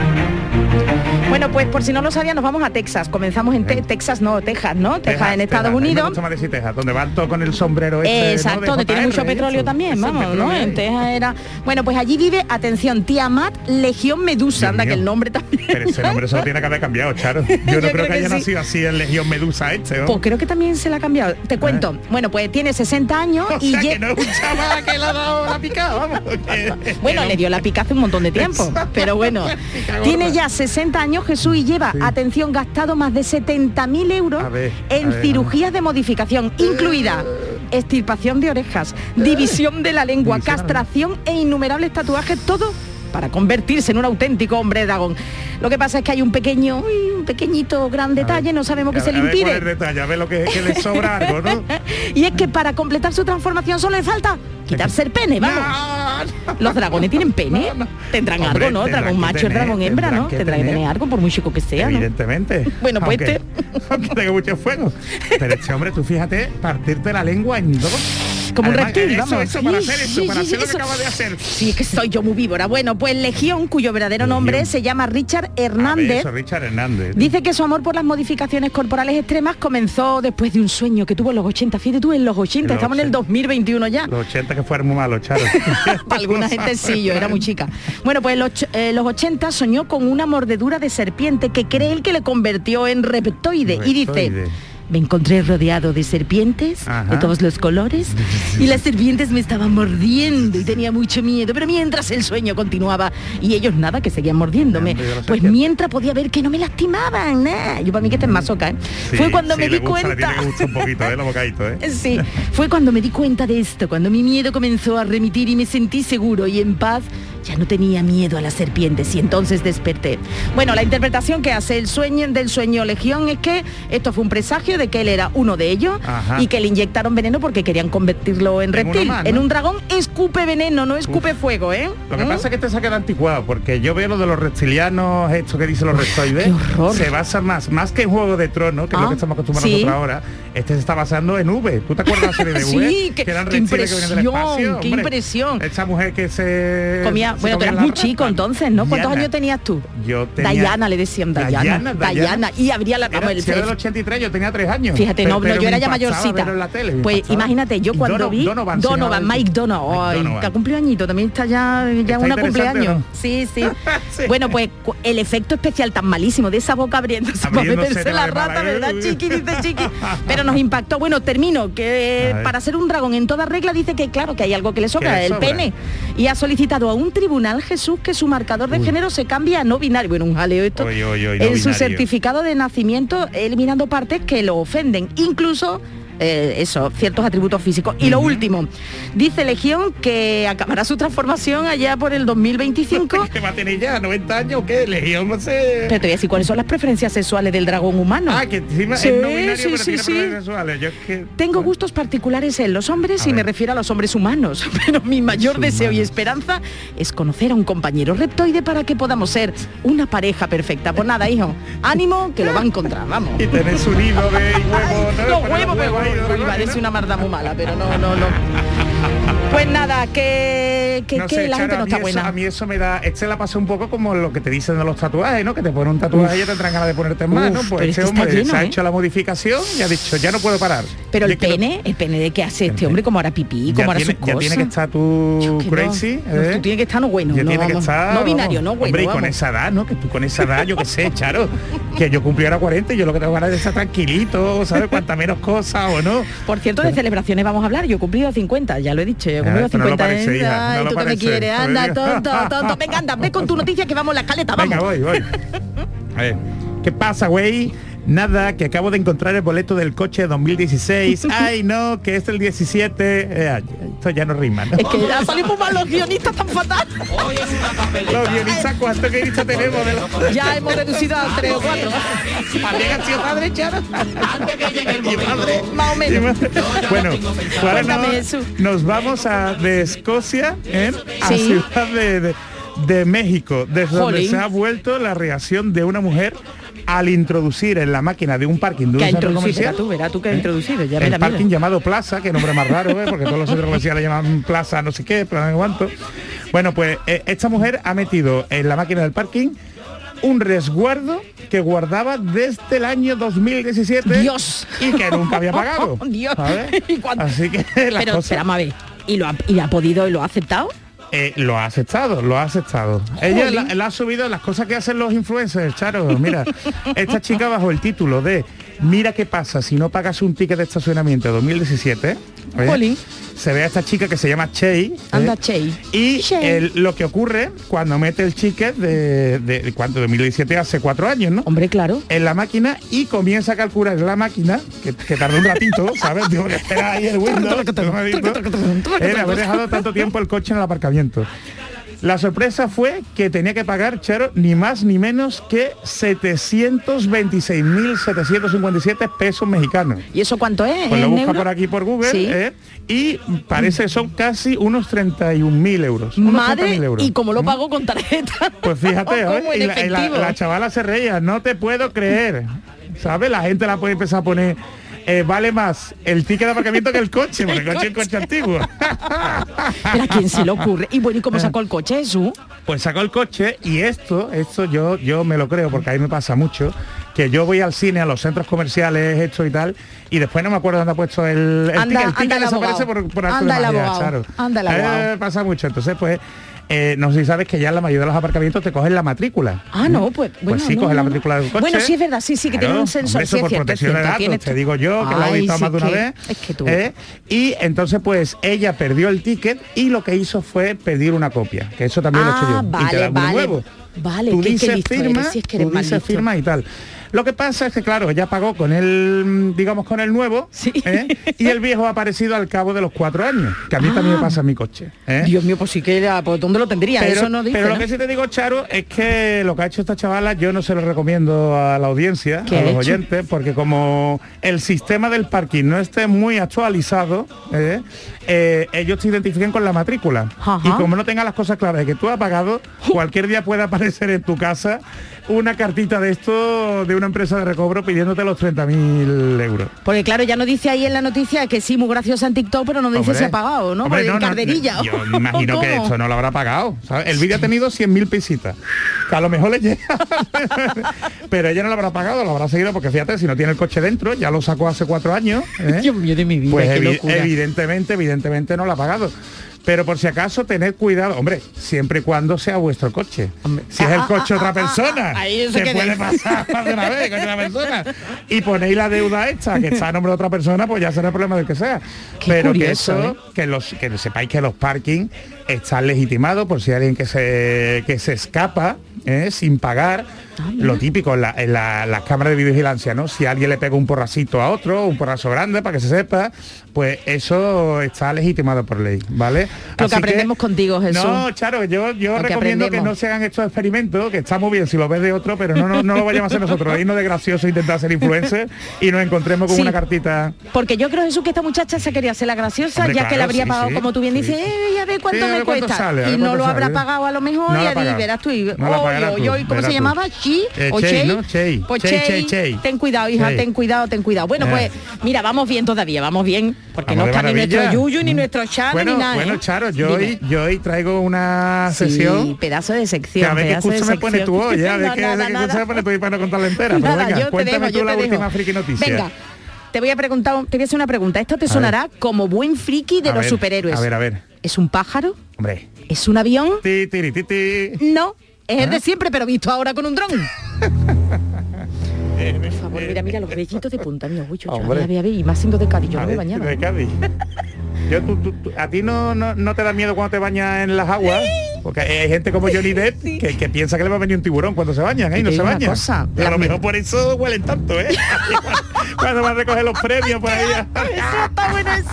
Bueno, pues por si no lo sabía, nos vamos a Texas. Comenzamos en Te- Texas, no, Texas, ¿no? Texas, en Estados Texas. A mí me Unidos. gusta decir Texas, donde van todos con el sombrero ese, ¿no? Exacto, de donde tiene mucho ¿eh? petróleo Eso, también, vamos, ¿no? petróleo ahí. En Texas era. Bueno, pues allí vive, atención, Tiamat, Legión Medusa, anda que el nombre también. Pero ese nombre solo tiene que haber cambiado, Charo. Yo no Yo creo, creo que, que haya sí. nacido así en Legión Medusa este, ¿no? Pues creo que también se la ha cambiado. Te cuento. Bueno, pues tiene 60 años O y sea, que no es un chaval que le ha dado la picada, vamos. Bueno, le dio la pica hace un montón de tiempo, pero bueno, Pica tiene ya 60 años Jesús y lleva, atención, gastado más de 70.000 euros ver, en ver, cirugías de modificación, incluida extirpación de orejas, división de la lengua, castración e innumerables tatuajes, todo para convertirse en un auténtico hombre dragón. Lo que pasa es que hay un pequeño, uy, un pequeñito gran detalle, no sabemos qué se le ver, ¿cuál es impide. el detalle? A ver lo que, que le sobra algo, ¿no? Y es que para completar su transformación solo le falta quitarse el pene, vamos. Los dragones tienen pene. Tendrán Hombre, algo, ¿no? tendrán Dragón macho, el tener, dragón hembra, tendrán ¿no? que Tendrá que tener. algo por muy chico que sea, ¿no? Evidentemente. Bueno, pues Aunque- aunque tenga mucho fuego. Pero este hombre, tú fíjate, partirte la lengua en dos. Como un reptil, eso, vamos. Eso, para Sí, hacer eso, sí, para sí, hacer lo eso. que acaba de hacer. Sí, es que soy yo muy víbora. Bueno, pues Legión, cuyo verdadero nombre se llama Richard ver, Hernández. eso, Richard Hernández. Dice que su amor por las modificaciones corporales extremas comenzó después de un sueño que tuvo en los 80. Fíjate tú, en los 80, En los estamos en el 2021 ya. Los 80 que fueron muy malos, Charo. Para alguna gente sí, yo era muy chica. Bueno, pues en los, eh, los 80 soñó con una mordedura de serpiente que cree él que le convirtió en reptoide. Y dice. Me encontré rodeado de serpientes de todos los colores y las serpientes me estaban mordiendo y tenía mucho miedo. Pero mientras el sueño continuaba y ellos nada, que seguían mordiéndome, pues mientras podía ver que no me lastimaban. nah. Yo para mí que este es masoca, ¿eh? Sí, Fue cuando sí, me di gusta, cuenta. un poquito, ¿eh? ¿eh? Sí, fue cuando me di cuenta de esto, cuando mi miedo comenzó a remitir y me sentí seguro y en paz. Ya no tenía miedo a las serpientes y entonces desperté. Bueno, la interpretación que hace el sueño del sueño Legión es que esto fue un presagio de que él era uno de ellos Ajá. y que le inyectaron veneno porque querían convertirlo en, reptil. más, ¿no? En un dragón escupe veneno, no escupe fuego, ¿eh? Lo que ¿Mm? pasa es que este se ha quedado anticuado, porque yo veo lo de los reptilianos, esto que dicen los reptoides, se basa más, más que en Juego de Tronos, que es lo Ah, que estamos acostumbrados sí. nosotros ahora, este se está basando en V. ¿Tú te acuerdas de la serie de V? Sí, qué- eran qué reptiles que del impresión, espacio? qué Hombre, impresión. Esa mujer que se... Comía, se bueno, tú eras muy chico entonces, ¿no? ¿Cuántos Diana. años tenías tú? Yo tenía... Diana le decían Diana. Diana. Y habría la Era, el- si era del 83, yo tenía tres años. Fíjate, no, yo era ya mayorcita. pues imagínate, yo cuando vi Donovan el- Mike Donovan, ay, Donovan. que ha cumplido añito, también está ya, ya ¿Está una cumpleaños. no? Sí, sí. Bueno, pues el efecto especial tan malísimo de esa boca abriéndose para Abriéndose meterse la rata, ¿verdad. Chiqui? Dice Chiqui. Pero nos impactó. Bueno, termino, que para ser un dragón en toda regla dice que claro, que hay algo que le sobra, el sobra. pene. Y ha solicitado a un tribunal, Jesús, que su marcador de género se cambie a no binario. Bueno, un jaleo esto. Oy, oy, oy, no en su certificado de nacimiento, eliminando partes que lo ofenden, incluso eh, eso, ciertos atributos físicos. Y lo último, dice Legión que acabará su transformación allá por el 2025. ¿Qué va a tener ya? ¿90 años qué? Legión, no sé. Pero te voy a decir cuáles son las preferencias sexuales del dragón humano. Ah, que encima Sí, es no binario, sí, pero sí, tiene sexuales. Yo es que... Tengo gustos particulares en los hombres A y me refiero a los hombres humanos, pero mi mayor deseo y esperanza es conocer a un compañero reptoide para que podamos ser una pareja perfecta. Pues nada, hijo, ánimo que lo va a encontrar, vamos. Y tenés su nido de huevo, ¿no? Huevos, pero ahí, iba a una marda muy mala, pero no, no, no. Pues nada, que, que, No que sé, la gente no está eso- buena. A mí eso me da, este la pasa un poco como lo que te dicen de los tatuajes, ¿no? Que te ponen un tatuaje y ya te tendrán ganas de ponerte más, ¿no? Uf, Pues este hombre lleno, se ha ¿eh? hecho la modificación y ha dicho, ya no puedo parar. Pero Y el lo- pene, el pene de qué hace este hombre, como hará pipí, como tiene, sus ya cosas. tiene que estar tú crazy, no, ¿eh? tú tienes que estar no bueno, Ya no, tiene que vamos, estar, no binario, no bueno. Hombre, y con esa edad, ¿no? Que tú con esa edad, yo qué sé, Charo, que yo cumplí ahora 40 y yo lo que tengo ganas es de estar tranquilito, ¿sabes? Cuanta menos cosas o no. Por cierto, de celebraciones vamos a hablar. Yo he cumplido 50, ya lo he dicho. Yo he cumplido pero no lo 50 parece, años. hija, no lo tú que me parece. quieres, anda, tonto, tonto. Venga, anda, ve con tu noticia que vamos a la caleta, vamos. Venga, voy, voy. A ver, ¿qué pasa, güey? Nada, que acabo de encontrar el boleto del coche 2016. Ay, no, que es el 17. Eh, esto ya no rima, ¿no? Es que ya salimos mal los guionistas tan fatal. Los guionistas, ¿cuántos guionistas tenemos? De los... Ya hemos reducido a tres o cuatro. ¿También ha sido padre, Charo? Mi madre. Más o menos. Bueno, ahora nos, nos vamos a de Escocia ¿eh? a Sí. Ciudad de, de- de México, desde donde Jolín. se ha vuelto la reacción de una mujer al introducir en la máquina de un parking de un centro comercial tú, verá tú que introducido. Ya el parking mira. llamado Plaza, que nombre más raro, ¿eh? porque todos los centros comerciales llaman Plaza no sé qué, Plaza no cuánto. Bueno, pues eh, esta mujer ha metido en la máquina del parking un resguardo que guardaba desde el año 2017 Dios. y que nunca había pagado. Dios. ¿sabes? ¿Y? Así que las Pero, cosas- espera, ¿y lo, ha, ¿y ha podido y lo ha aceptado? Eh, lo ha aceptado, lo ha aceptado. Ella la, la ha subido las cosas que hacen los influencers, Charo. Mira, esta chica bajo el título de Mira qué pasa si no pagas un ticket de estacionamiento 2017. ¿eh? Jolín. Se ve a esta chica que se llama Chey. ¿eh? Anda, Chey. Y el- lo que ocurre cuando mete el ticket de, de, de cuánto, 2017 hace cuatro años, ¿no? Hombre, claro. En la máquina y comienza a calcular la máquina, que, que tarda un ratito, ¿sabes? Tengo que esperar ahí el Windows. haber dejado tanto tiempo el coche en el aparcamiento. La sorpresa fue que tenía que pagar, Charo, ni más ni menos que 726.757 pesos mexicanos. ¿Y eso cuánto es? Pues lo ¿En busca por aquí por Google Sí. ¿eh? y parece que son casi unos 31.000 euros. unos Madre, 30.000 euros. ¿y cómo lo pago con tarjeta? Pues fíjate, ¿Cómo ¿eh? Y la, y la- efectivo? la chavala se reía, no te puedo creer. ¿Sabes? La gente la puede empezar a poner. Eh, vale más el ticket de aparcamiento que el coche, porque el coche es coche antiguo. ¿Pero a quién se le ocurre? Y bueno, ¿y cómo sacó el coche, Jesús? Pues sacó el coche y esto, esto yo, yo me lo creo porque a mí me pasa mucho, que yo voy al cine, a los centros comerciales, esto y tal, y después no me acuerdo dónde ha puesto el, el Anda- ticket, el anda ticket el desaparece por, por Anda de el abogado. Charo. Anda el abogado. Eh, pasa mucho, entonces pues... eh, no sé si sabes que ya en la mayoría de los aparcamientos te cogen la matrícula. Ah, no, pues bueno. Pues sí, no, coge la matrícula del coche. Bueno, sí es verdad, sí, sí, que tiene un sensor, eso sí por protección de datos, te digo yo, que lo he Ay, visto sí, más de una que- vez. Es que tú. ¿eh? Y entonces pues ella perdió el ticket y lo que hizo fue pedir una copia, que eso también lo he hecho Ah, yo. y te vale, uno vale. nuevo. Vale, tú dices firma, eres, si es que eres tú dices firma y tal. Lo que pasa es que claro, ella pagó con el, digamos, con el nuevo, ¿eh? y el viejo ha aparecido al cabo de los cuatro años, que a mí también me pasa en mi coche. ¿eh? Dios mío, pues sí que era, pues ¿dónde lo tendría? Pero, Eso no dice, pero lo ¿no? que sí te digo, Charo, es que lo que ha hecho esta chavala yo no se lo recomiendo a la audiencia, ¿Qué a los oyentes, porque como el sistema del parking no esté muy actualizado, ¿eh? Eh, ellos te identifican con la matrícula. Ajá. Y como no tengas las cosas claras de que tú has pagado, cualquier día puede aparecer en tu casa una cartita de esto de una empresa de recobro pidiéndote los 30.000 euros. Porque claro, ya no dice ahí en la noticia que sí, muy graciosa en TikTok, pero no dice si ha pagado, ¿no? hombre, en no, no, carderilla. yo me imagino que esto no lo habrá pagado. ¿sabes? El vídeo ha tenido 100.000 visitas. Que a lo mejor le llega. Pero ella no lo habrá pagado, lo habrá seguido porque fíjate, si no tiene el coche dentro, ya lo sacó hace cuatro años. ¿eh? Dios mío de mi vida, pues qué evi- locura. evidentemente, evidentemente no lo ha pagado. Pero por si acaso, tened cuidado, hombre, siempre y cuando sea vuestro coche. Si es el coche de otra persona, ah, que que puede de- pasar más de una vez con otra persona. Y ponéis la deuda hecha, que está a nombre de otra persona, pues ya será el problema del que sea. Qué Pero curioso, que ¿eh? eso, que los que sepáis que los parking están legitimados por si hay alguien que se que se escapa ¿eh? sin pagar Ah, lo típico en, la- en la- las cámaras de videovigilancia no si alguien le pega un porracito a otro un porrazo grande para que se sepa pues eso está legitimado por ley vale Lo que aprendemos contigo, Jesús. no Charo yo yo Lo recomiendo que no se hagan estos experimentos que está muy bien si lo ves de otro pero no no, no lo vayamos a hacer nosotros no de gracioso intentar ser influencer y nos encontremos con Sí. una cartita Porque yo creo, Jesús, que esta muchacha se quería hacer la graciosa, Hombre, ya que le habría sí, pagado, sí, como tú bien dices, eh, a ver cuánto me cuánto cuesta. sale, y no lo habrá pagado a lo mejor No y la verás tú. y- No la Oy, pagarás oy, tú, oy, ¿Cómo se llamaba? Chi Eh, o Chey, Chey? ¿no? Chey. Pues Chey, Chey, Chey, Chey. Ten cuidado, hija, ten cuidado, ten cuidado. Bueno, Eh. pues mira, vamos bien todavía, vamos bien, porque Vamos no está ni nuestro Yuyu, ni nuestro Chano, bueno, ni nada. bueno, ¿eh? Charo, yo hoy, yo hoy traigo una Sí, sesión pedazo de que sección. a ver qué me pones tú hoy, ¿eh? a ver No, qué, me pones tú hoy para no contarla entera. Pero Nada, venga, yo te cuéntame dejo, tú yo la última friki noticia. Venga, te voy a preguntar, te voy a hacer una pregunta. Esto te A sonará como buen friki de A los ver, superhéroes. A ver, a ver. ¿Es un pájaro? Hombre. ¿Es un avión? Ti, ti. No, es el de siempre, pero visto ahora con un dron. Por favor, mira, mira los vellitos de punta, mi orgullo. Hombre. A ver, a ver, y más siendo de Cádiz, yo no me bañaba. de Cádiz. Yo, tú- tú- tú- ¿A ti no, no, no te da miedo cuando te bañas en las aguas? Porque hay gente como Johnny Depp que, que piensa que le va a venir un tiburón cuando se bañan, ¿eh? Y no se bañan. cosa, a lo mejor por eso huelen tanto, ¿eh? cuando van a recoger los premios por ahí. Está bueno eso.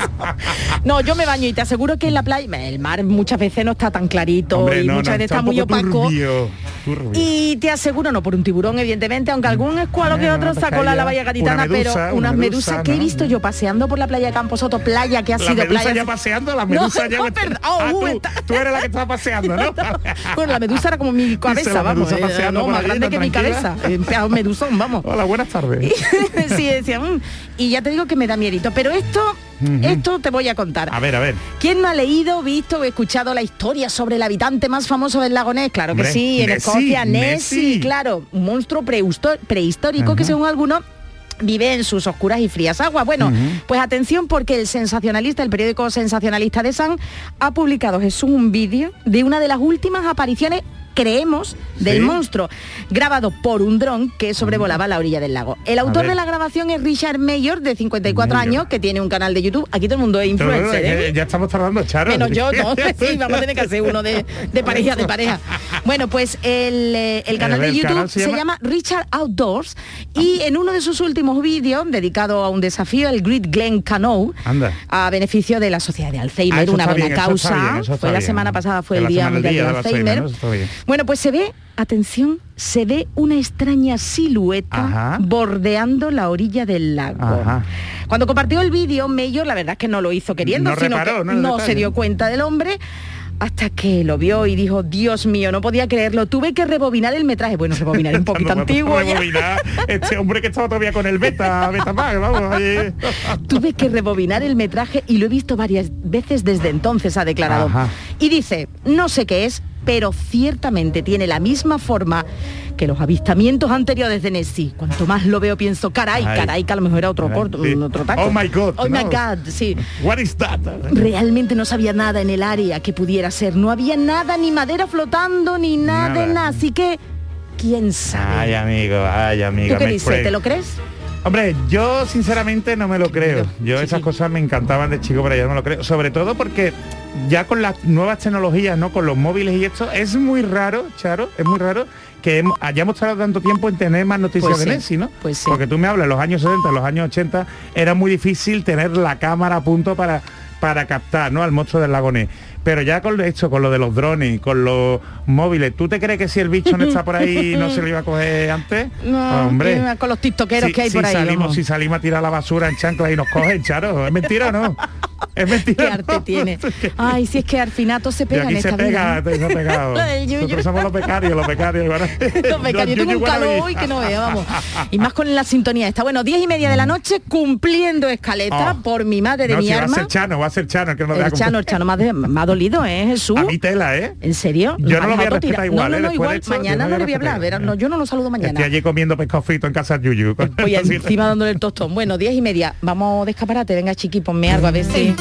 No, yo me baño y te aseguro que en la playa, el mar muchas veces no está tan clarito Hombre, y no, muchas veces está muy opaco. turbio, turbio. Y te aseguro, no por un tiburón, evidentemente, aunque algún escualo que otro una sacó la, la valla gaditana, una medusa, pero una unas medusa, medusas que he visto yo paseando por la playa de Campos Soto, playa que ha La sido medusa playa. Ya paseando, la No, medusa ya... no. Oh, Ah, uh, tú, eres la que estaba paseando, ¿no? Bueno, la medusa era como mi cabeza, vamos. medusa eh, no, más grande que mi cabeza. Eh, pedazo medusón, vamos. Hola, buenas tardes. sí, decía, "Mm". y ya te digo que me da miedito. Pero esto Esto te voy a contar. A ver, a ver. ¿Quién no ha leído, visto o escuchado la historia sobre el habitante más famoso del lago Ness? Claro que Hombre, sí, en Escocia, Nessie, claro, un monstruo prehistórico que según algunos vive en sus oscuras y frías aguas. Bueno, pues atención porque el sensacionalista, el periódico sensacionalista de San, ha publicado Jesús un vídeo de una de las últimas apariciones creemos del Sí. monstruo grabado por un dron que sobrevolaba la orilla del lago. El autor de la grabación es Richard Mayor de 54 Mayor. años que tiene un canal de YouTube. Aquí todo el mundo es influencer, ¿eh? Ya estamos tardando, Charo. Menos yo, no, sí, vamos a tener que hacer uno de, de pareja, de pareja. Bueno, pues el, eh, el canal de YouTube canal se se, llama- Richard Outdoors y en uno de sus últimos vídeos, dedicado a un desafío, el Great Glen Canoe, Anda. a beneficio de la Sociedad de Ah, Alzheimer, eso una buena bien, causa. bien, fue la bien. semana pasada, fue De el Día Mundial del Alzheimer. Bueno, pues se ve, atención, se ve una extraña silueta Ajá. bordeando la orilla del lago. Ajá. Cuando compartió el vídeo, Mayor, la verdad es que no lo hizo queriendo, No sino reparó, que ¿no? se dio cuenta del hombre hasta que lo vio y dijo, Dios mío, no podía creerlo, tuve que rebobinar el metraje. Bueno, rebobinar un poquito No, antiguo rebobinar. Este hombre que estaba todavía con el beta, beta pack, vamos. ahí. Tuve que rebobinar el metraje y lo he visto varias veces desde entonces, ha declarado. Ajá. Y dice, no sé qué es, pero ciertamente tiene la misma forma que los avistamientos anteriores de Nessie. Cuanto más lo veo pienso, caray, Ay. caray, que a lo mejor era otro corto, sí. otro taco. Oh my God, Oh my. God, sí. What is that? Realmente no sabía nada en el área que pudiera ser. No había nada, ni madera flotando, ni nada, Nada. nada. Así que, ¿quién sabe? Ay, amigo, ay, amigo. ¿Tú qué dices? ¿Te lo crees? Hombre, yo sinceramente no me lo creo. Yo esas cosas me encantaban de chico, pero ya no me lo creo. Sobre todo porque ya con las nuevas tecnologías, ¿no? Con los móviles y esto, es muy raro, Charo, es muy raro que hemos- hayamos tardado tanto tiempo en tener más noticias Pues de sí, Nessie, ¿no? pues sí. Porque tú me hablas, los años 70, los años 80, era muy difícil tener la cámara a punto para, para captar, ¿no? Al monstruo del lago Ness. Pero ya con esto, con lo de los drones, con los móviles, ¿tú te crees que si el bicho no está por ahí no se lo iba a coger antes? No, Hombre. eh, con los tiktokeros Si- que hay si por ahí. salimos, vamos. si salimos a tirar la basura en chanclas y nos cogen, Charo, ¿es mentira o no? Es mentira. Qué arte tiene. Ay, si es que Arfinato se Y pega en aquí se esta pega, vida. se. Lo del yuyu. Nosotros somos los becarios, los becarios. bueno. Los becarios, yo tengo un calor hoy que no vea, vamos. Y más con la sintonía esta. Bueno, diez y media de la noche cumpliendo escaleta Oh. por mi madre de no, mi si va a arma. ser Chano, va a ser Chano, el que no El Chano, el Chano me ha, dolido, ¿eh, Jesús? A mi tela, ¿eh? ¿En serio? Yo no lo voy a respetar igual, No, ¿eh? no, no, igual. mañana no le voy a hablar. no, yo no lo saludo mañana. Estoy allí comiendo pescado frito en casa de Yuyu. Voy encima dándole el tostón. Bueno, diez y media. Vamos de escaparate. Venga, chiqui, ponme algo a ver si...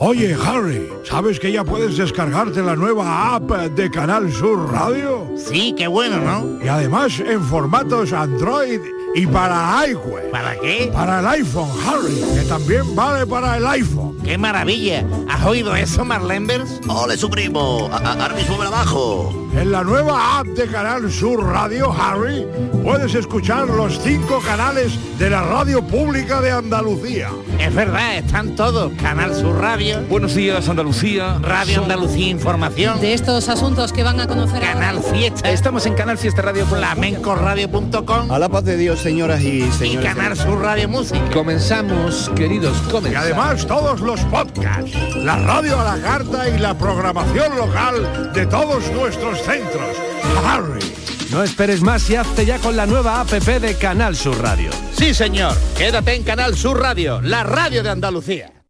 Oye, Harry, ¿sabes que ya puedes descargarte la nueva app de Canal Sur Radio? Sí, qué bueno, ¿no? Y además en formatos Android y para iWeb. ¿Para qué? Para el iPhone, Harry, que también vale para el iPhone. ¡Qué maravilla! ¿Has oído eso, Marlenbers? ¡Ole, su primo! A- a- Ahora mismo me la bajo. En la nueva app de Canal Sur Radio, Harry, puedes escuchar los cinco canales de la radio pública de Andalucía. Es verdad, están todos. Canal Sur Radio, Buenos días, Andalucía. Radio Son- Andalucía Información, De estos asuntos que van a conocer Canal Fiesta, Estamos en Canal Fiesta Radio. flamencoradio.com A la paz de Dios, señoras y y señores. Canal Sur Radio Música. Comenzamos, queridos, Y comenzamos. además todos los podcasts, la radio a la carta y la programación local de todos nuestros centros. Harry. No esperes más y hazte ya con la nueva APP de Canal Sur Radio. Sí, señor. Quédate en Canal Sur Radio, la radio de Andalucía.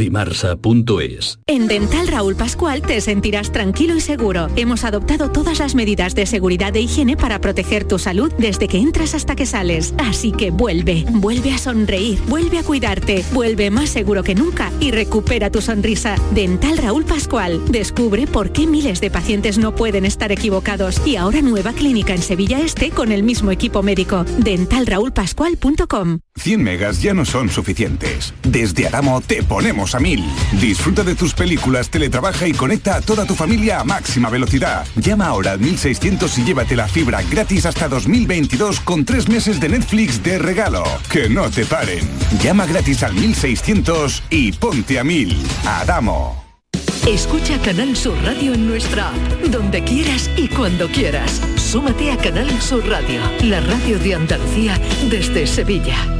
dimarsa.es. En Dental Raúl Pascual te sentirás tranquilo y seguro. Hemos adoptado todas las medidas de seguridad e higiene para proteger tu salud desde que entras hasta que sales. Así que vuelve, vuelve a sonreír, vuelve a cuidarte, vuelve más seguro que nunca y recupera tu sonrisa. Dental Raúl Pascual. Descubre por qué miles de pacientes no pueden estar equivocados y ahora nueva clínica en Sevilla Este con el mismo equipo médico. Dentalraulpascual.com 100 megas ya no son suficientes. Desde Adamo te ponemos a mil. Disfruta de tus películas, teletrabaja y conecta a toda tu familia a máxima velocidad. Llama ahora al 1600 y llévate la fibra gratis hasta 2022 con tres meses de Netflix de regalo. Que no te paren. Llama gratis al 1600 y ponte a mil. Adamo. Escucha Canal Sur Radio en nuestra app, donde quieras y cuando quieras. Súmate a Canal Sur Radio, la radio de Andalucía desde Sevilla.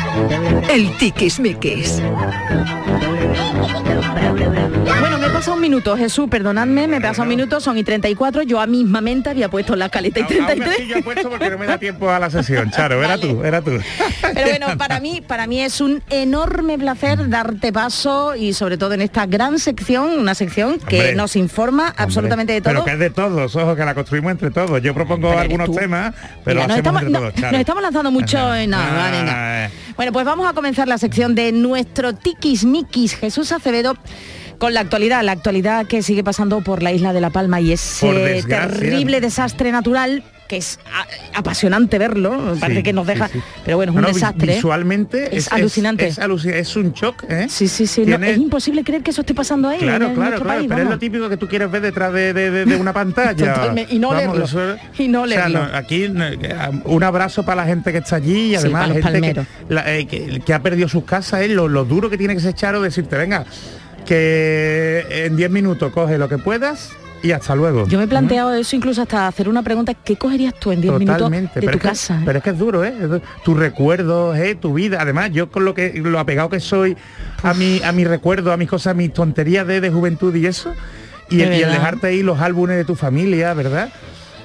El tiquismiquis. Bueno, me pasa un minuto, Jesús, perdonadme, me pasa un minuto, son y 34, yo a mismamente había puesto la caleta y 33. yo he puesto porque no me da tiempo a la sesión, Charo, era tú, era tú. Pero bueno, para mí, para mí es un enorme placer darte paso y sobre todo en esta gran sección, una sección que Hombre, nos informa absolutamente de todo. Pero que es de todos, ojo, que la construimos entre todos. Yo propongo Pero algunos tú. temas, pero Mira, lo nos, hacemos estamos, entre no, todos, Charo. nos estamos lanzando mucho en nada, Ah, venga. Bueno, pues vamos a comenzar la sección de nuestro tiquismiquis Jesús Acevedo con la actualidad, la actualidad que sigue pasando por la isla de La Palma y ese terrible desastre natural que es apasionante verlo, parece Sí, que nos deja, sí, sí. pero bueno, es un no, desastre. ¿eh? Visualmente Es alucinante. Es, aluci- es un shock, ¿eh? Sí, sí, sí, no, es imposible creer que eso esté pasando ahí. Claro, en claro, nuestro claro, país, pero es vamos. lo típico que tú quieres ver detrás de, de- de- de una pantalla. Totalmente, y no leerlo, eso- y no o sea, leerlo. no, aquí eh, un abrazo para la gente que está allí y además los gente que, palmeros. la- eh, que- que ha perdido sus casas, eh, lo, lo duro que tiene que ser Charo decirte, venga, que en 10 minutos coge lo que puedas y hasta luego. Yo me he planteado eso incluso hasta hacer una pregunta, ¿qué cogerías tú en 10 minutos de tu es que- casa? eh? pero es que es duro, ¿eh? Tus recuerdos, ¿eh? Tu vida. Además, yo con lo que lo apegado que soy a mi, a mi recuerdo, a mis cosas, a mis tonterías de, de juventud y eso. Y el, y el dejarte ahí los álbumes de tu familia, ¿verdad?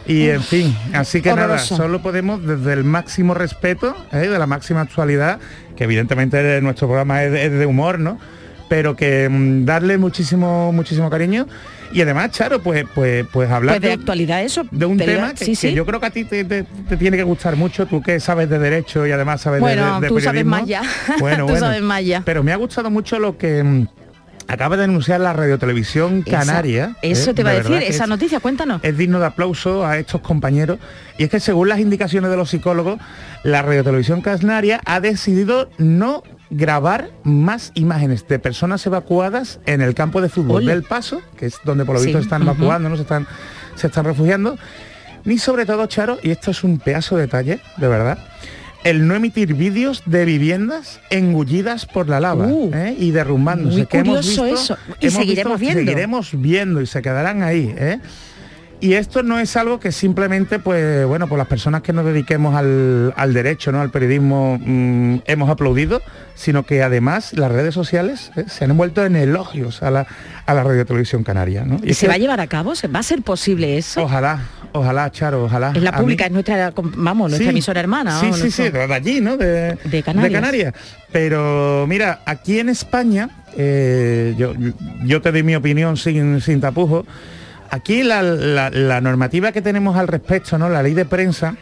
Y en fin, así que horroroso. nada, solo podemos desde el máximo respeto, ¿eh? de la máxima actualidad, que evidentemente nuestro programa es de, es de humor, ¿no? Pero que mm, darle muchísimo, muchísimo cariño. Y además, Charo, pues, pues, pues hablar Pues de de- actualidad eso. de un tema que, sí, que sí. yo creo que a ti te, te- te tiene que gustar mucho, tú que sabes de derecho y además sabes de- Bueno, de, de tú sabes más ya. Bueno, Tú bueno. sabes más ya. Pero me ha gustado mucho lo que mm, acaba de anunciar la radiotelevisión Esa- canaria. eso ¿eh? te iba a De decir, esa es- noticia, cuéntanos. es digno de aplauso a estos compañeros. Y es que según las indicaciones de los psicólogos, la radiotelevisión canaria ha decidido no grabar más imágenes de personas evacuadas en el campo de fútbol Ole. del Paso, que es donde por lo Sí, visto están ujú. evacuando, no se están, se están refugiando, ni sobre todo, Charo, y esto es un pedazo de detalle, de verdad, el no emitir vídeos de viviendas engullidas por la lava Uh, ¿eh? y derrumbándose. muy que hemos visto- eso. Y hemos seguiremos visto- viendo. Seguiremos viendo y se quedarán ahí. ¿eh? Y esto no es algo que simplemente, pues, bueno, por las personas que nos dediquemos al, al derecho, ¿no? Al periodismo, mm, hemos aplaudido, sino que además las redes sociales ¿eh? se han envuelto en elogios a la, a la radio televisión canaria, ¿no? ¿Y se que va a llevar a cabo? ¿Se va a ser posible eso? Ojalá, ojalá, Charo, ojalá. es la A mí- pública, es nuestra, vamos, nuestra Sí. emisora hermana. Sí, sí, Nuestro- sí, de allí, ¿no? De, De Canarias. Canarias. Pero mira, aquí en España, eh, yo, yo te doy mi opinión sin, sin tapujos, aquí la, la- la normativa que tenemos al respecto, ¿no? La ley de prensa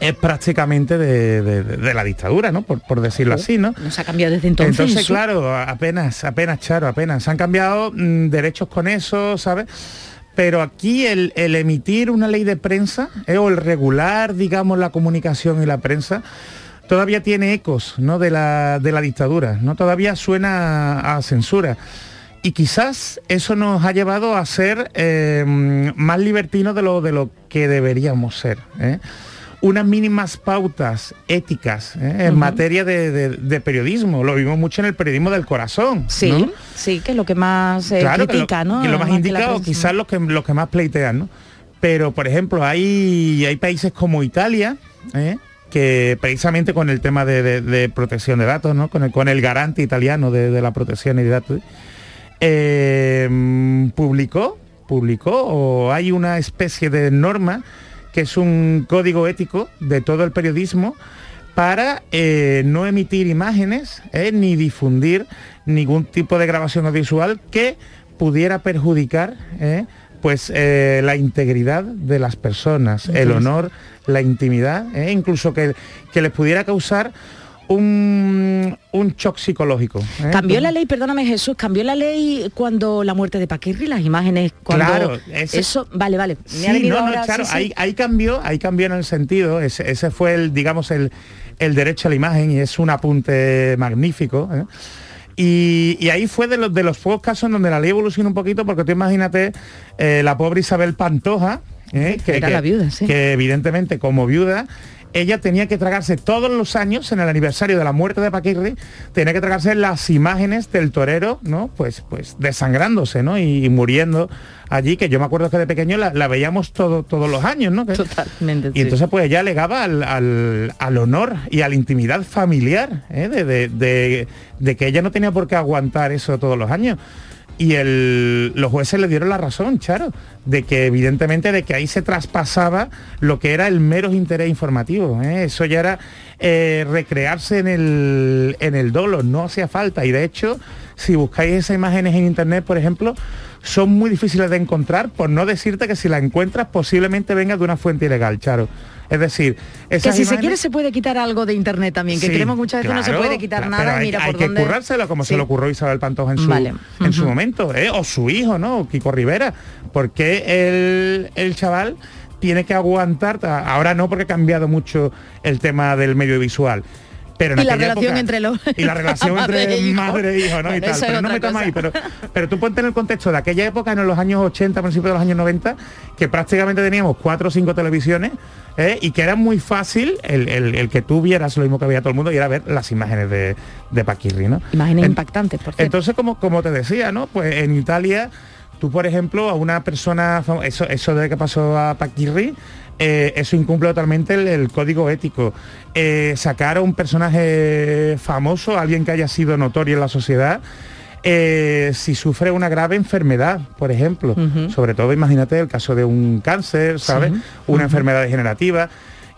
es prácticamente de, de- de- de la dictadura, ¿no? Por, por decirlo así, ¿no? No se ha cambiado desde entonces. Entonces, eso. claro, apenas, apenas, Charo, apenas. Se han cambiado mm, derechos con eso, ¿sabes? Pero aquí el, el emitir una ley de prensa eh, o el regular, digamos, la comunicación y la prensa, todavía tiene ecos ¿no? de, la, de la dictadura, ¿no? Todavía suena a, a censura. Y quizás eso nos ha llevado a ser eh, más libertinos de lo, de lo que deberíamos ser. ¿eh? Unas mínimas pautas éticas ¿eh? en materia de, de- de periodismo. Lo vimos mucho en el periodismo del corazón. Sí, ¿no? sí, que es lo que más eh, Claro, critica, que lo, ¿no? que lo más la indicado, quizás los que, los que más pleitean, ¿no? Pero, por ejemplo, hay, hay países como Italia, ¿eh? que precisamente con el tema de, de- protección de datos, ¿no? con, el, con el garante italiano de, de la protección de datos, eh, mm, publicó, publicó, o hay una especie de norma que es un código ético de todo el periodismo para eh, no emitir imágenes eh, ni difundir ningún tipo de grabación audiovisual que pudiera perjudicar eh, pues eh, la integridad de las personas, el honor, la intimidad, eh, incluso que, que les pudiera causar un, un shock psicológico. eh. Cambió la ley, perdóname Jesús, cambió la ley cuando la muerte de Paquirri, las imágenes cuando Claro, eso, vale, vale. Me Sí, no, no, ahora, claro, sí, sí. Ahí, ahí cambió, ahí cambió en el sentido, ese, ese fue el, digamos, el, el derecho a la imagen y es un apunte magnífico. ¿eh? Y, y ahí fue de los, de los pocos casos en donde la ley evolucionó un poquito, porque tú imagínate eh, la pobre Isabel Pantoja, ¿eh? que, Era que- la viuda, sí. que evidentemente como viuda ella tenía que tragarse todos los años en el aniversario de la muerte de Paquirri, tenía que tragarse las imágenes del torero, ¿no? Pues, pues desangrándose, ¿no? Y, y muriendo allí, que yo me acuerdo que de pequeño la, la veíamos todo, todos los años, ¿no? Totalmente. y entonces pues ella alegaba al, al- al honor y a la intimidad familiar, ¿eh? de, de- de- de que ella no tenía por qué aguantar eso todos los años. Y el- los jueces le dieron la razón, Charo, de que evidentemente de que ahí se traspasaba lo que era el mero interés informativo. ¿eh? Eso ya era eh, recrearse en el, en el dolo, no hacía falta. Y de hecho, si buscáis esas imágenes en internet, por ejemplo, son muy difíciles de encontrar, por no decirte que si la encuentras posiblemente venga de una fuente ilegal, Charo. Es decir, Que si se quiere se puede quitar algo de internet también, que Sí, creemos muchas veces no se claro, puede quitar claro, nada pero hay, mira hay por que dónde. currárselo como se le ocurrió Isabel Pantoja en su, Vale. en su Ujú. momento, ¿eh? o su hijo, ¿no? Kiko Rivera, porque el, el chaval tiene que aguantar, ahora no porque ha cambiado mucho el tema del medio visual. Pero en Y la relación época- entre los y la relación entre madre e hijo, ¿no? y tal. Pero no otra me cosa. ahí, pero, pero tú ponte en el contexto de aquella época, en los años 80, principios de los años 90, que prácticamente teníamos cuatro o cinco televisiones ¿eh? y que era muy fácil el, el- el que tú vieras lo mismo que veía todo el mundo y era ver las imágenes de, de Paquirri, ¿no? Imágenes En- impactantes, por cierto. entonces, como, como te decía, ¿no? Pues en Italia, tú, por ejemplo, a una persona, eso, eso de que pasó a Paquirri, eh, eso incumple totalmente el, el código ético. Eh, sacar a un personaje famoso, alguien que haya sido notorio en la sociedad, eh, si sufre una grave enfermedad, por ejemplo. Sobre todo, imagínate el caso de un cáncer, ¿sabes? Sí. Una enfermedad degenerativa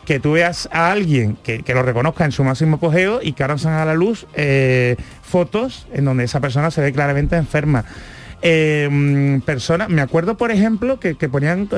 que tú veas a alguien que, que lo reconozca en su máximo apogeo y que ahora salgan a la luz eh, fotos en donde esa persona se ve claramente enferma. Eh, mm, personas, me acuerdo por ejemplo que, que ponían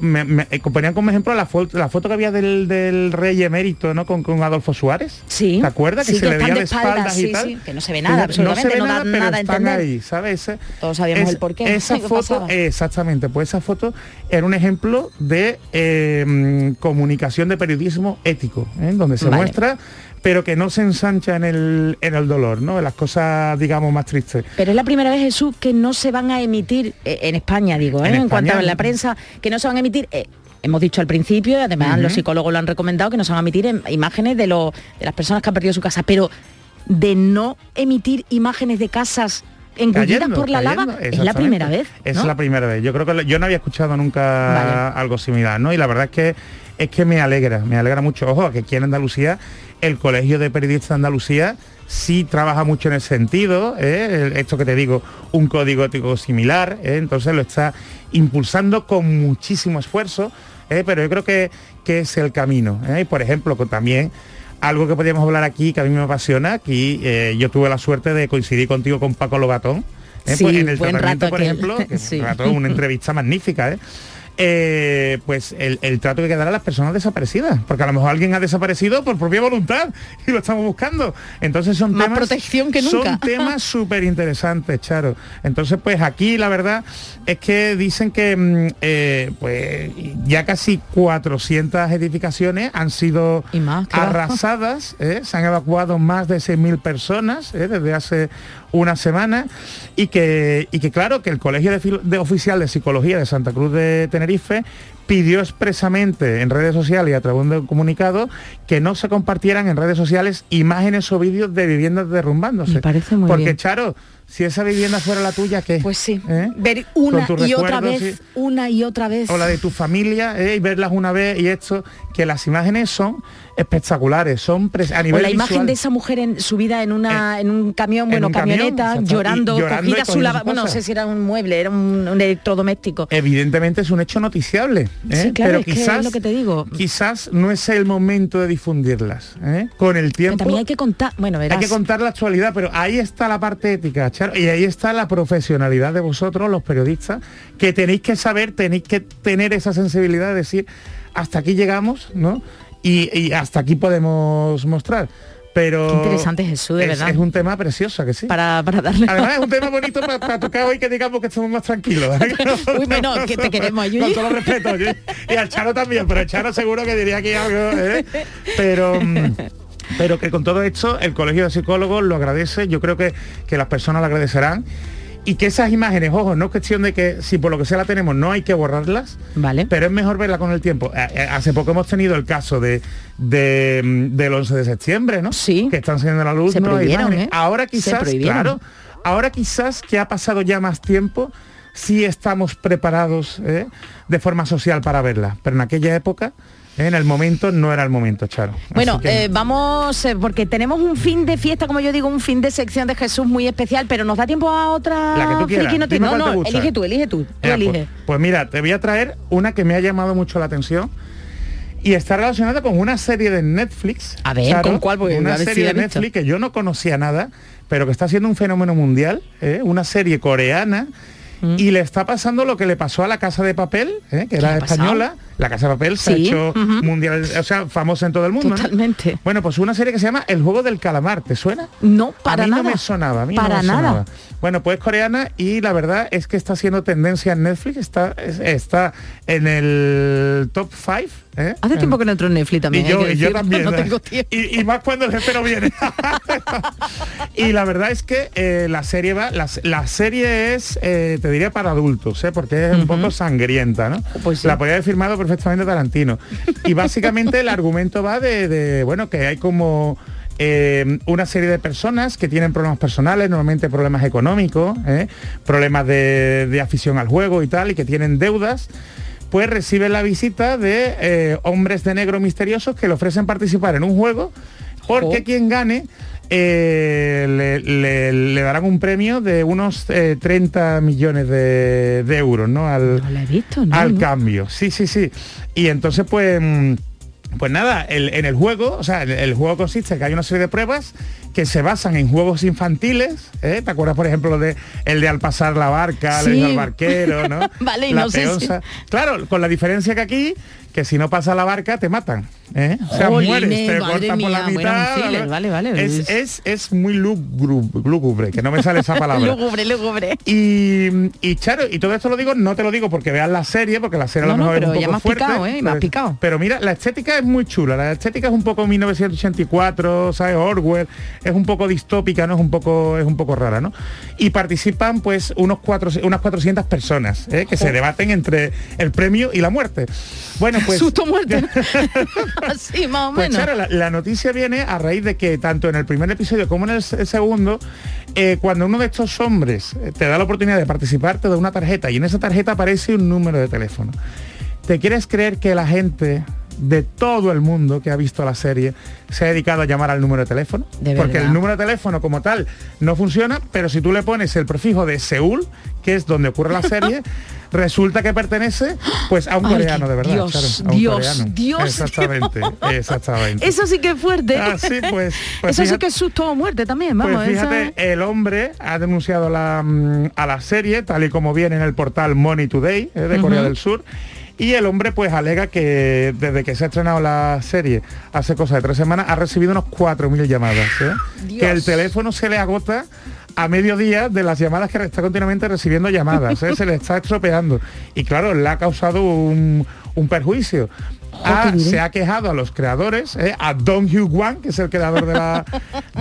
me- me- eh, ponían como ejemplo la foto, la foto que había del, del rey emérito, ¿no? Con, con Adolfo Suárez. Sí. ¿Te acuerdas? Sí, que se le veía de espaldas, y tal. sí, que no se ve nada, no absolutamente, se ve no da nada, pero nada a están entender. ahí, ¿sabes? Ese- Todos sabíamos es- el porqué, Esa qué foto, exactamente, pues esa foto era un ejemplo de eh, mm, comunicación de periodismo ético, ¿eh? donde se Vale. muestra pero que no se ensancha en el, en el dolor, ¿no? En las cosas, digamos, más tristes. Pero es la primera vez, Jesús, que no se van a emitir, eh, en España digo, ¿eh? En en, cuanto a la prensa, que no se van a emitir, eh, hemos dicho al principio, y además los psicólogos lo han recomendado, que no se van a emitir en- imágenes de, lo- de las personas que han perdido su casa, pero de no emitir imágenes de casas engullidas Cayendo, por la lava, es la primera vez. Es la primera vez. Yo creo que yo no había escuchado nunca algo similar, ¿no? Y la verdad es que es que me alegra, me alegra mucho. Ojo, que aquí en Andalucía, el Colegio de Periodistas de Andalucía sí trabaja mucho en el sentido, ¿eh? El- esto que te digo, un código ético similar, ¿eh? entonces lo está impulsando con muchísimo esfuerzo, ¿eh? pero yo creo que, que es el camino. Y por ejemplo, con también algo que podríamos hablar aquí, que a mí me apasiona, aquí yo tuve la suerte de coincidir contigo con Paco Lobatón. Sí, Pues en el buen tratamiento, rato por aquel. ejemplo, que Sí. un rato, una entrevista magnífica, ¿eh? Pues el, el trato que hay que dar a las personas desaparecidas, porque a lo mejor alguien ha desaparecido por propia voluntad y lo estamos buscando. Entonces son Más temas, protección que nunca. Son temas súper interesantes, Charo. Entonces, pues aquí la verdad es que dicen que mm, eh, pues ya casi 400 edificaciones han sido claro. arrasadas, ¿eh? se han evacuado más de 6.000 personas desde hace una semana y que, y que claro que el Colegio de, de Oficial de Psicología de Santa Cruz de Tenerife Tenerife, pidió expresamente en redes sociales y a través de un comunicado que no se compartieran en redes sociales imágenes o vídeos de viviendas derrumbándose. Me parece muy Porque bien. Charo, si esa vivienda fuera la tuya, ¿qué? Pues sí. ¿Eh? Ver una y otra vez, sí. una y otra vez. o la de tu familia ¿eh? y verlas una vez y esto, que las imágenes son espectaculares, son a O nivel la imagen de esa mujer en subida en una en un camión, en bueno, un camión, camioneta, y llorando, llorando cogida su lava- bueno, no sé si era un mueble, era un, un electrodoméstico. Evidentemente es un hecho noticiable, ¿eh? Sí, claro, pero quizás es lo que te digo. quizás no es el momento de difundirlas. ¿eh? Con el Pero tiempo también hay que contar, bueno, verás. hay que contar la actualidad, pero ahí está la parte ética, Charo, y ahí está la profesionalidad de vosotros, los periodistas, que tenéis que saber, tenéis que tener esa sensibilidad de decir, hasta aquí llegamos, ¿no? Y, y hasta aquí podemos mostrar. Pero Qué interesante, Jesús, de es, verdad. es un tema precioso, ¿a que sí. para, para darle Además es un tema bonito para, para tocar hoy que digamos que estamos más tranquilos. Uy, bueno, que te queremos, Yuyi. Con todo el respeto. Yuyi. Y al Charo también, pero el Charo seguro que diría aquí algo. ¿eh? Pero. mm, Pero que con todo esto el Colegio de Psicólogos lo agradece, yo creo que, que las personas lo agradecerán y que esas imágenes, ojo, no es cuestión de que si por lo que sea la tenemos no hay que borrarlas, vale. pero es mejor verla con el tiempo. Eh, eh, Hace poco hemos tenido el caso de, de, mm, del 11 de septiembre, ¿no? Sí. Que están saliendo a la luz Se prohibieron, imágenes. ¿eh? Ahora quizás, claro, ahora quizás que ha pasado ya más tiempo, sí estamos preparados ¿eh? de forma social para verla. Pero en aquella época. En el momento, no era el momento, Charo. Bueno, que- eh, vamos, eh, porque tenemos un fin de fiesta, como yo digo, un fin de sección de Jesús muy especial, pero nos da tiempo a otra La que tú quieras. Dime No, cuál te no, gusta. elige tú, elige tú. Tú Venga, pues- elige. Pues, mira, te voy a traer una que me ha llamado mucho la atención y está relacionada con una serie de Netflix. A ver, ¿con cuál? Porque a una si serie de visto. Netflix que yo no conocía nada, pero que está siendo un fenómeno mundial, ¿eh? una serie coreana. Mm. Y le está pasando lo que le pasó a la Casa de Papel, ¿eh? que era española. La Casa de Papel se ha hecho mundial, o sea, famosa en todo el mundo. ¿no? Totalmente. Bueno, pues una serie que se llama El Juego del Calamar, ¿te suena? No, para a mí nada. no me sonaba, a mí no Para me nada. sonaba. Bueno, pues es coreana y la verdad es que está siendo tendencia en Netflix, está, es- está en el top 5. ¿eh? Hace En- tiempo que no entro en Netflix también. y yo, y también. No tengo tiempo. Y, y más cuando el jefe no viene. y la verdad es que eh, la serie va, la, la serie es, eh, te diría para adultos, porque es un poco sangrienta, ¿no? Pues sí. La podría haber firmado perfectamente Tarantino. Y básicamente el argumento va de, de, bueno, que hay como eh, una serie de personas que tienen problemas personales, normalmente problemas económicos, ¿eh? problemas de, de afición al juego y tal, y que tienen deudas pues reciben la visita de eh, hombres de negro misteriosos que le ofrecen participar en un juego porque quien gane eh, le, le- le darán un premio de unos eh, 30 millones de, de euros ¿no? al, No la he visto, ¿no? al ¿no? cambio. Sí, sí, sí. Y entonces pues... mm, Pues nada, el- en el juego, o sea, el, el juego consiste en que hay una serie de pruebas que se basan en juegos infantiles, ¿eh? ¿Te acuerdas, por ejemplo, de el de al pasar la barca, Sí. el del barquero, ¿no? Vale, y la no sé si-. Claro, con la diferencia que aquí, que si no pasa la barca, te matan. ¿eh? O sea, Jolines, mueres, te cortan por la mitad. un thriller, vale, vale. Es, es, es muy lúgubre, que no me sale esa palabra. Lúgubre, lúgubre. Y, y Charo, y todo esto lo digo, no te lo digo porque veas la serie, porque la serie No, a lo no, mejor es pero un ya poco me has fuerte. picado, ¿eh? Me has picado. Pero mira, la estética es muy chula, la estética es un poco 1984, ¿sabes? Orwell, es un poco distópica, ¿no? Es un poco, es un poco rara, ¿no? Y participan pues unos cuatro, unas 400 personas, ¿eh? que se debaten entre el premio y la muerte. Bueno, pues... Susto muerte. Así, más o Pues menos. Charo, la, la noticia viene a raíz de que tanto en el primer episodio como en el, se- segundo, eh, cuando uno de estos hombres eh, te da la oportunidad de participar, te da una tarjeta y en esa tarjeta aparece un número de teléfono. ¿Te quieres creer que la gente de todo el mundo que ha visto la serie se ha dedicado a llamar al número de teléfono? De Porque el número de teléfono como tal no funciona, pero si tú le pones el prefijo de Seúl, que es donde ocurre la serie, resulta que pertenece pues a un Ay, coreano, de verdad. Dios, a un Dios, coreano. Dios, Exactamente, exactamente. Eso sí que es fuerte. Ah, sí, pues, pues Eso sí que es susto o muerte también, vamos. Pues esa- fíjate, el hombre ha denunciado la, mm, a la serie, tal y como viene en el portal Money Today eh, de Corea del Sur. Y el hombre pues alega que desde que se ha estrenado la serie hace cosa de tres semanas ha recibido unos 4.000 llamadas. ¿eh? Dios. Que el teléfono se le agota a mediodía de las llamadas que está continuamente recibiendo llamadas. ¿eh? Se le está estropeando. Y claro, le ha causado un, un perjuicio. Ah, qué bien. se ha quejado a los creadores, ¿eh? a Dong Hugh Wan, que es el creador de la,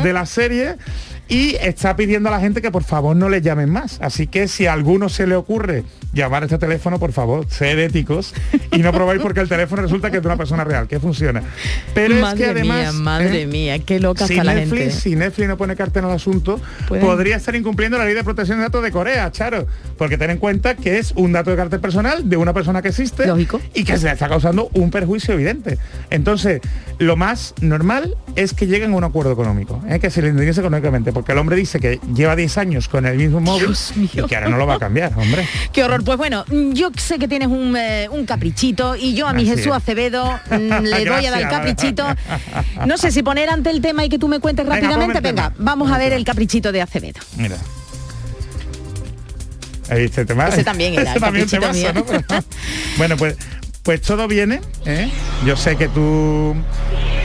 de la serie, y está pidiendo a la gente que por favor no le llamen más. Así que si a alguno se le ocurre llamar a este teléfono, por favor, sed éticos y no probáis porque el teléfono resulta que es de una persona real, que funciona. Pero madre es que además... mía, madre ¿eh? mía, qué loca si está la Netflix, gente. si Netflix no pone cartel al asunto, Pueden- podría estar incumpliendo la ley de protección de datos de Corea, Charo. Porque ten en cuenta que es un dato de carácter personal de una persona que existe y que se le está causando un perjuicio evidente. Entonces, lo más normal es que lleguen a un acuerdo económico, ¿eh? que se le indemnice económicamente, porque el hombre dice que lleva 10 años con el mismo móvil y que ahora no lo va a cambiar, hombre. Qué horror. Pues bueno, yo sé que tienes un, eh, un caprichito y yo a mi Así Jesús es. Acevedo mm, le voy a dar el caprichito. No sé si poner ante el tema y que tú me cuentes Venga, rápidamente. Venga, vamos a ver el caprichito de Acevedo. Mira. Este tema. Ese también era, Ese también bueno, pues pues todo viene, ¿eh? Yo sé que tú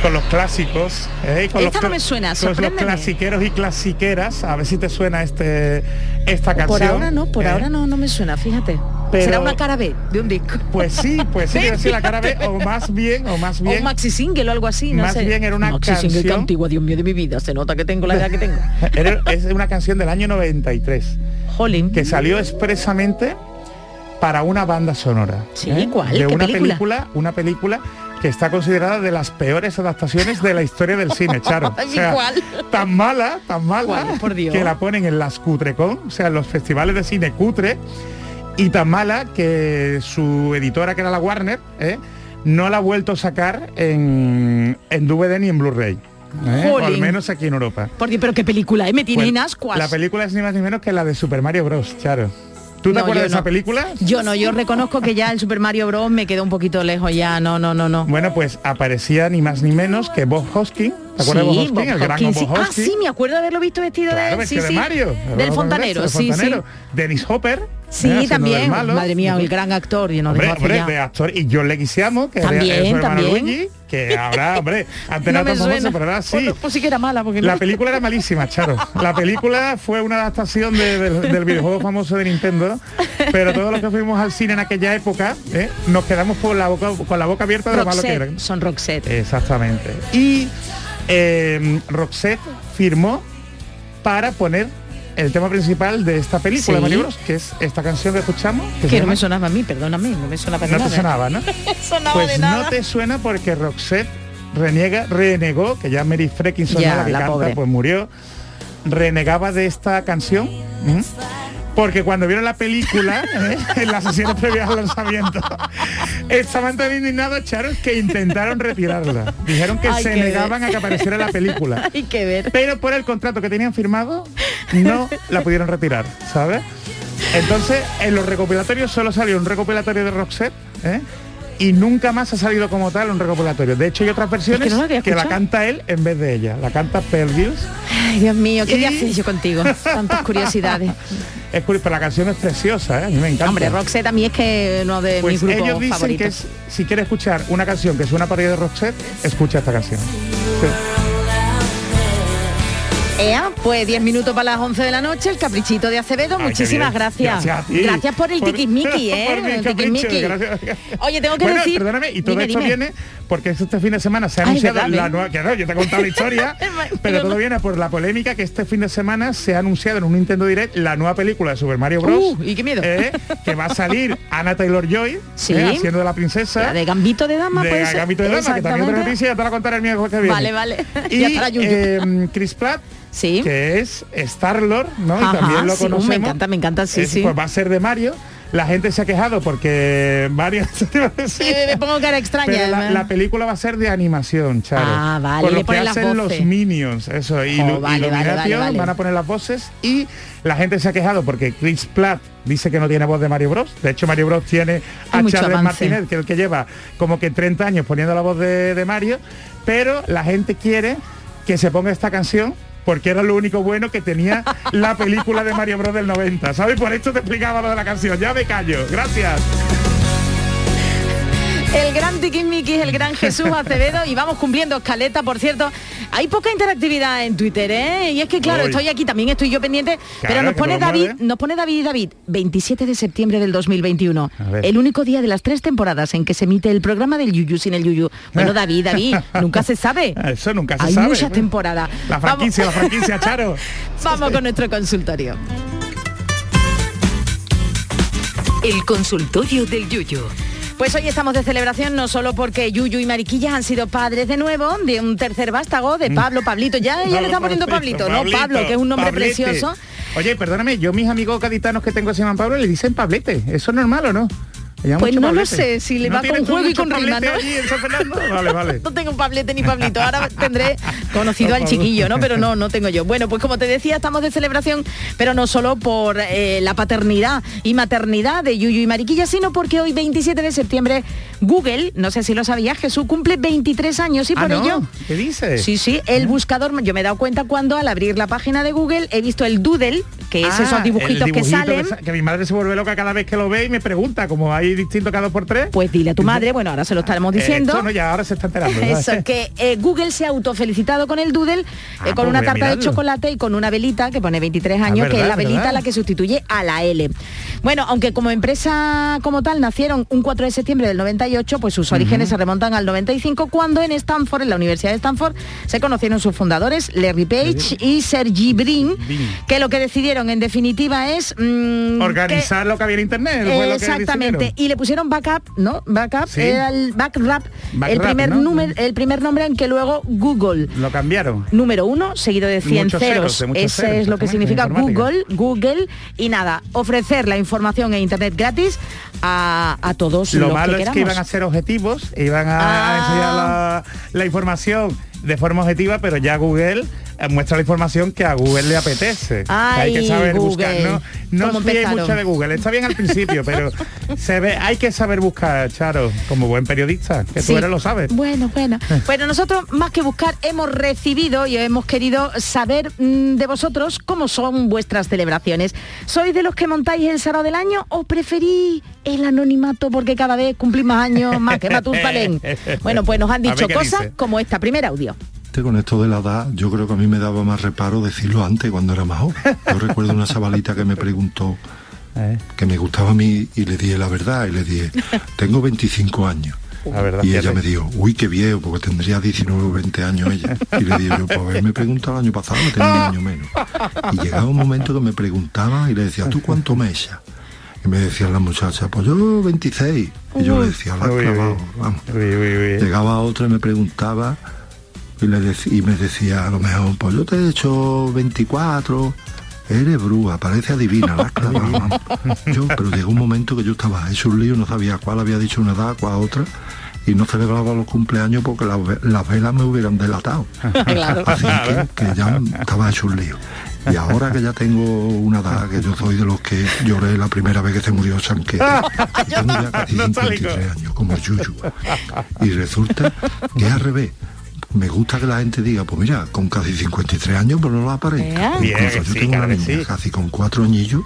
con los clásicos, ¿eh? Y con Esta los, no me suena, con los clasiqueros y clasiqueras, a ver si te suena este esta canción. Por ahora no, por ¿eh? ahora no, no me suena, fíjate. Pero- Será una cara B de un disco. Pues sí, pues sí, la cara B, o más bien, o más O bien. un maxi single o algo así, no Más sé. bien era una maxi single canción- que antigua, Dios mío de mi vida. Se nota que tengo la edad que tengo. Era- es una canción del año 93. Jolín. Que salió expresamente para una banda sonora. ¿eh? Sí, ¿cuál? De ¿Qué una película? película, una película que está considerada de las peores adaptaciones de la historia del cine, Charo. Tan mala, tan mala. Por Dios. que la ponen en las Cutrecon, o sea, en los festivales de cine cutre, y tan mala que su editora, que era la Warner, ¿eh? no la ha vuelto a sacar en, en DVD ni en Blu-ray. ¿eh? O al menos aquí en Europa. Porque, pero qué película, ¿eh? Me tiene en ascuas. La película es ni más ni menos que la de Super Mario Bros, Charo. ¿Tú te No, acuerdas de esa no. película? Yo no, yo reconozco que ya el Super Mario Bros. me quedó un poquito lejos ya, no, no, no, no. Bueno, pues aparecía ni más ni menos que Bob Hoskin. ¿Te acuerdas de Bob Sí, Hoskin? Bob el gran Bob sí. Ah, sí, me acuerdo de haberlo visto vestido Claro, de, sí, de sí, Mario. del fontanero, del sí, fontanero. Dennis Hopper. sí. ¿eh? Sí, también. Madre mía, el gran actor, yo no Hombre, hombre, de actor. Y John Leguizamo, que También, era también. Luigi, que ahora, hombre, antes No me tan famoso, pero ahora sí. Pues, pues sí que era mala, porque La no. película era malísima, Charo. La película fue una adaptación de- del, del videojuego famoso de Nintendo, pero todos los que fuimos al cine en aquella época ¿eh? nos quedamos por la boca, con la boca abierta de lo malo que Roxette, era. son Roxette. Exactamente. Y eh, Roxette firmó para poner el tema principal de esta película, Sí. Mario Bros, que es esta canción que escuchamos. que no me sonaba a mí, perdóname, no me sonaba de no nada. te sonaba, ¿no? sonaba pues de no te suena porque Roxette reniega, renegó, que ya Mary Freckinson Ya, la que la canta, pobre. pues murió, renegaba de esta canción. Porque cuando vieron la película, ¿eh? en las sesiones previas al lanzamiento, estaban tan indignados, Charos, que intentaron retirarla. Dijeron que Hay se que ver. negaban a que apareciera la película. Hay que ver. Pero por el contrato que tenían firmado, no la pudieron retirar, ¿sabes? Entonces, en los recopilatorios solo salió un recopilatorio de Roxette, ¿eh? Y nunca más ha salido como tal un recopilatorio. De hecho, hay otras versiones que la canta él en vez de ella. La canta Pearl Gills. Ay, Dios mío, ¿qué Y- día haces yo contigo? Tantas curiosidades. Es curioso, pero la canción es preciosa, ¿eh? A mí me encanta. Hombre, Roxette a mí es que uno de pues mis grupos ellos dicen favoritos. que es- si quieres escuchar una canción que es una parodia de Roxette, escucha esta canción. Sí. Ea, pues 10 minutos para las 11 de la noche, el caprichito de Acevedo. Ay, Muchísimas gracias. Gracias a ti. Gracias por el Por- tiquismiqui, ¿eh? por mi El capricho, tiquismiqui. gracias. Oye, tengo que Bueno, decir... perdóname, y todo Dime, esto dime. viene porque este fin de semana se ha Ay, anunciado verdad, la nueva, que no, yo te he contado la historia, pero todo viene por la polémica que este fin de semana se ha anunciado en un Nintendo Direct la nueva película de Super Mario Bros. Uh, y qué miedo. eh, que va a salir Anna Taylor Joy Sí. haciendo de la princesa. La de Gambito de Dama, de puede ser. Gambito de Dama, que también otra noticia, ya te la contaré el miércoles que viene. Vale, vale. Y eh, Chris Pratt, Sí. que es Star-Lord, ¿no? Ajá, y también lo sí, uh, me conocemos. encanta, me encanta, sí, Es, sí. Pues va a ser de Mario. La gente se ha quejado porque Mario... Sí, me pongo cara extraña. Pero la, película va a ser de animación, Charo. Ah, vale, Con le lo que las hacen los Minions, eso. Y Oh, vale, van a poner las voces y la gente se ha quejado porque Chris Pratt dice que no tiene voz de Mario Bros. De hecho, Mario Bros tiene a Charles avance. Martinet, que es el que lleva como que 30 años poniendo la voz de, de Mario, pero la gente quiere que se ponga esta canción porque era lo único bueno que tenía la película de Mario Bros del 90, ¿sabes? Por esto te explicaba lo de la canción. Ya me callo. Gracias. El gran Tiquismiquis, el gran Jesús Acevedo y vamos cumpliendo escaleta, por cierto. Hay poca interactividad en Twitter, ¿eh? Y es que claro, Uy. estoy aquí, también estoy yo pendiente, pero nos pone David, nos pone David y David, 27 de septiembre del 2021. A ver. El único día de las tres temporadas en que se emite el programa del Yuyu sin el Yuyu. Bueno, David, David, nunca se sabe. Eso nunca se Hay sabe. muchas temporadas. La franquicia, la franquicia, Charo. Vamos con nuestro consultorio. El consultorio del Yuyu. Pues hoy estamos de celebración no solo porque Yuyu y Mariquilla han sido padres de nuevo de un tercer vástago de Pablo, Pablito. Ya, ya le están poniendo Pablito, ¿no? Pablo, que es un nombre Pablete. precioso. Oye, perdóname, yo mis amigos gaditanos que tengo se llaman Pablo le dicen Pablete. ¿Eso es normal o no? Pues mucho no lo sé, si le ¿No va con juego y con rima, ¿no? allí en San Fernando? Vale, vale. No tengo un Pablete ni Pablito, ahora tendré conocido al chiquillo, ¿no? Pero no, no tengo yo. Bueno, pues como te decía, estamos de celebración, pero no solo por eh, la paternidad y maternidad de Yuyu y Mariquilla, sino porque hoy, 27 de septiembre, Google, no sé si lo sabías, Jesús cumple 23 años y Ah, por ¿no? ello... ¿Qué dices? Sí, sí, el buscador, yo me he dado cuenta cuando al abrir la página de Google he visto el Doodle, que es Ah, esos dibujitos que salen. sa- que mi madre se vuelve loca cada vez que lo ve y me pregunta, como hay distinto cada dos por tres. Pues dile a tu madre, bueno, ahora se lo estaremos diciendo. Eso no, ya ahora se está enterando. Eso, que eh, Google se ha autofelicitado con el Doodle eh, Ah, con pues una tarta de chocolate y con una velita que pone 23 años, que es la velita verdad. la que sustituye a la L. Bueno, aunque como empresa como tal nacieron un 4 de septiembre del 98, pues sus orígenes se remontan al 95, cuando en Stanford, en la Universidad de Stanford, se conocieron sus fundadores, Larry Page y Sergey Brin, que lo que decidieron en definitiva es... mm, Organizar lo que había en internet. fue lo que Exactamente. Y le pusieron backup, ¿no? Backup Sí. era el backrap, el Backrap, primer ¿no? número, el primer nombre en que luego Google. Lo cambiaron. Número uno, seguido de 100 Muchos ceros. ceros, Ese ceros, es lo que significa. Google, Google. Y nada, ofrecer la información e internet gratis a, a todos Lo los malo que es que iban a ser objetivos, iban a Ah. enseñar la, la información de forma objetiva, pero ya Google eh, muestra la información que a Google le apetece. hay que Ay, saber Google. buscar. No, no ¿Cómo os fiéis empezaron? mucho de Google. Está bien al principio, pero se ve, hay que saber buscar, Charo, como buen periodista, que Sí. tú eres lo sabes. Bueno, bueno. Bueno, nosotros más que buscar hemos recibido y hemos querido saber mm, de vosotros cómo son vuestras celebraciones. ¿Sois de los que montáis el sábado del año o preferís el anonimato porque cada vez cumplís más años más que Matusalén? Bueno, pues nos han dicho cosas dice. como esta, primer audio. Con esto de la edad, yo creo que a mí me daba más reparo decirlo antes cuando era más joven. Yo recuerdo una chavalita que me preguntó que me gustaba a mí y le dije la verdad y le dije, tengo 25 años. La verdad, y ella me dijo, uy, qué viejo, porque tendría 19 o 20 años ella. Y le dije yo, pues haberme preguntado el año pasado, tenía un año menos. Y llegaba un momento que me preguntaba y le decía, ¿tú cuánto me echas? Y me decía la muchacha, pues yo 26. Y yo le decía, la has Uy, uy. clavado, vamos. Llegaba otra y me preguntaba y, le dec- y me decía a lo mejor, pues yo te he hecho 24, eres brúa, parece adivina, la vamos. Yo, pero llegó un momento que yo estaba hecho un lío, no sabía cuál había dicho una edad, cuál otra, y no celebraba los cumpleaños porque las, ve- las velas me hubieran delatado. Claro. Así que, que ya estaba hecho un lío. Y ahora que ya tengo una edad, que yo soy de los que lloré la primera vez que se murió Sanquete, tengo ya casi 53 años, como Yuyu. Y resulta que es al revés. Me gusta que la gente diga, pues mira, con casi 53 años, pero no lo aparenta. Bien, Incluso yo sí, tengo una claro niña sí. casi con cuatro añillos,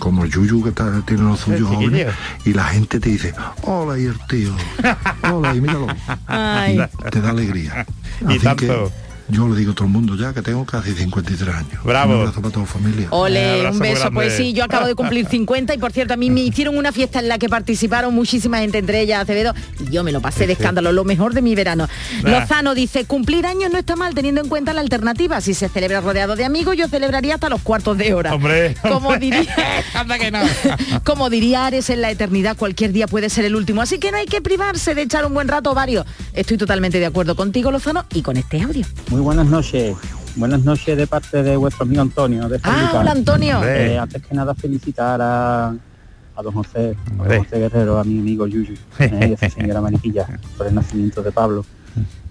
como el Yuyu que está- tiene los suyos jóvenes, y la gente te dice, hola, y el tío, hola, y míralo. Ay. Y te da alegría. Y Así tanto. que yo le digo a todo el mundo ya que tengo casi 53 años. Bravo. Un abrazo para toda la familia. Ole, un beso. Pues sí, yo acabo de cumplir 50 y por cierto, a mí me hicieron una fiesta en la que participaron muchísima gente, entre ellas Acevedo, y yo me lo pasé de escándalo, lo mejor de mi verano. Lozano dice, cumplir años no está mal teniendo en cuenta la alternativa. Si se celebra rodeado de amigos, yo celebraría hasta los cuartos de hora. Hombre. Como diría, Anda que no. como diría Ares en la eternidad, cualquier día puede ser el último. Así que no hay que privarse de echar un buen rato varios. Estoy totalmente de acuerdo contigo, Lozano, y con este audio. Muy buenas noches. Buenas noches de parte de vuestro amigo Antonio. De Ah, hola, Antonio. Eh, antes que nada felicitar a, a don José, a don. José Guerrero, a mi amigo Yuyu, eh, y a su señora Mariquilla, por el nacimiento de Pablo.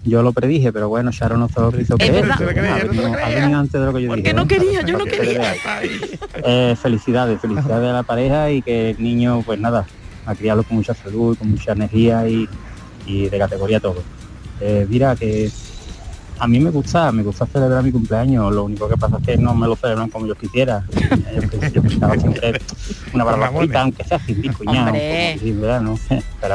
Yo lo predije, pero bueno, Sharon no se lo quiso Es creer. ha venido- antes de lo que yo dije. No quería, yo no quería. Eh, felicidades, felicidades a la pareja y que el niño, pues nada, a criarlo con mucha salud, con mucha energía y, y de categoría todo. Eh, mira que a mí me gusta, me gusta celebrar mi cumpleaños, lo único que pasa es que no me lo celebran como yo quisiera. Yo, pens- yo pensaba siempre una barbacoita, aunque sea sin mi cuñado.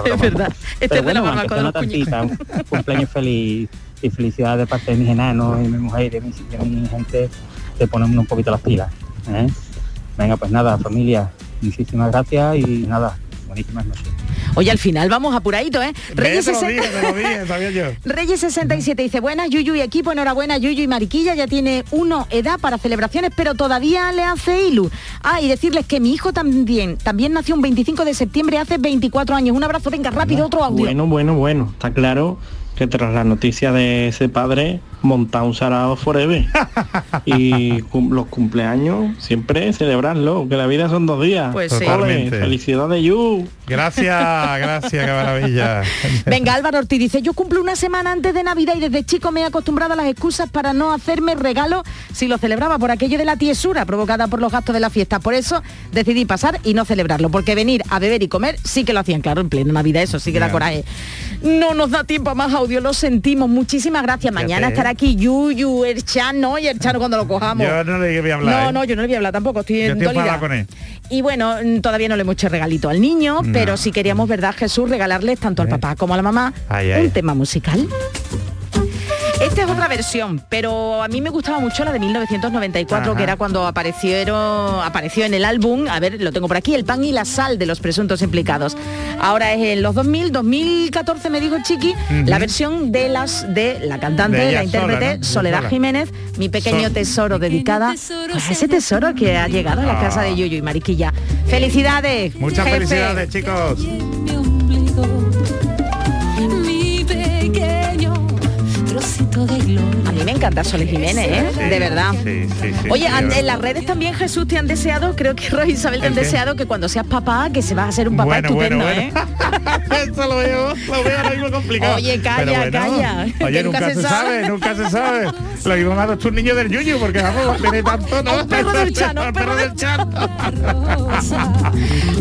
Es verdad. Este es de la bueno, barbacoa de sea una tantita, un cumpleaños feliz y felicidad de parte de mis enanos y mi mujer y de mi, de mi gente, te ponemos un poquito las pilas. ¿eh? Venga, pues nada, familia, muchísimas gracias y nada, buenísimas noches. Oye, al final vamos apuraditos, ¿eh? Reyes, Te lo 60 dije, te lo dije, sabía yo. Reyes 67 dice, buenas Yuyu y equipo, enhorabuena Yuyu y Mariquilla, ya tiene uno edad para celebraciones, pero todavía le hace ilu. Ah, y decirles que mi hijo también, también nació un 25 de septiembre hace 24 años. Un abrazo, venga, rápido, otro audio. Bueno, bueno, bueno. Está claro que tras la noticia de ese padre, monta un sarao forever. y cum- los cumpleaños, siempre celebrarlo, que la vida son dos días. Pues sí. Felicidades, Yu. Gracias, gracias, qué maravilla. Venga, Álvaro Ortiz dice, yo cumplo una semana antes de Navidad y desde chico me he acostumbrado a las excusas para no hacerme regalo si lo celebraba por aquello de la tiesura provocada por los gastos de la fiesta. Por eso decidí pasar y no celebrarlo, porque venir a beber y comer sí que lo hacían, claro, en plena Navidad, eso sí que da coraje. No nos da tiempo a más audio, lo sentimos. Muchísimas gracias. Mañana ¿eh? estará aquí Yuyu, el Chano y el Chano cuando lo cojamos. Yo no le voy a hablar. No, ¿eh? no, yo no le voy a hablar tampoco, estoy Yo en estoy con él. Y bueno, mm, todavía no le hemos hecho regalito al niño, No. pero sí queríamos, ¿verdad, Jesús? Regalarles tanto al papá como a la mamá Ay, ay. un tema musical. Esta es otra versión, pero a mí me gustaba mucho la de 1994, Ajá. que era cuando aparecieron, apareció en el álbum, a ver, lo tengo por aquí, El pan y la sal de los presuntos implicados. Ahora es en los 2000, 2014 me dijo Chiqui, la versión de las de la cantante, De la intérprete sola, ¿no? Soledad. Jiménez, mi pequeño Sol. tesoro dedicada a ese tesoro que ha llegado a la Ah. casa de Yuyu y Mariquilla. Felicidades. Muchas jefe. felicidades, chicos. Encanta Sol Jiménez, ¿eh? Sí, de verdad. Sí, sí, sí, Oye, en las redes también Jesús te han deseado, creo que Roy Isabel te han deseado que cuando seas papá, que se vas a ser un papá Bueno, estupendo, bueno, ¿eh? Eso lo veo, lo veo ahora mismo complicado. Oye, calla, calla, Oye, nunca se se, sabe. nunca se sabe. Lo mismo me ha dado un niño del yuyu, porque vamos, va a tener tanto, ¿no? Un perro del Chano, un perro del Chano.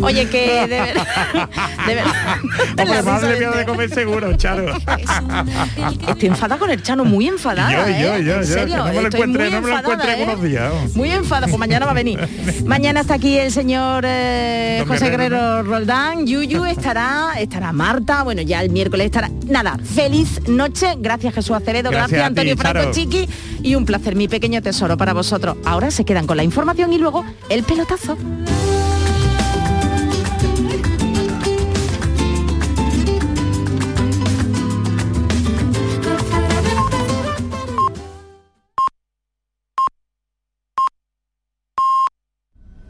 Oye, que de verdad. De verdad. Hombre, más de- comer seguro, Charo. Estoy enfadada con el Chano, muy enfadada. Yo, yo, yo, en yo, serio, que no me lo estoy encuentre, muy no me lo enfadada, encuentre en ¿eh? unos días. Muy enfadada, pues mañana va a venir. Mañana está aquí el señor eh, Don José Guerrero, Guerrero Roldán, Yuyu estará, estará Marta, bueno, ya el miércoles estará. Nada, feliz noche, gracias Jesús Acevedo, Gracias gracias, a ti, Antonio Franco Charo. Chiqui y un placer, mi pequeño tesoro para vosotros. Ahora se quedan con la información y luego el pelotazo.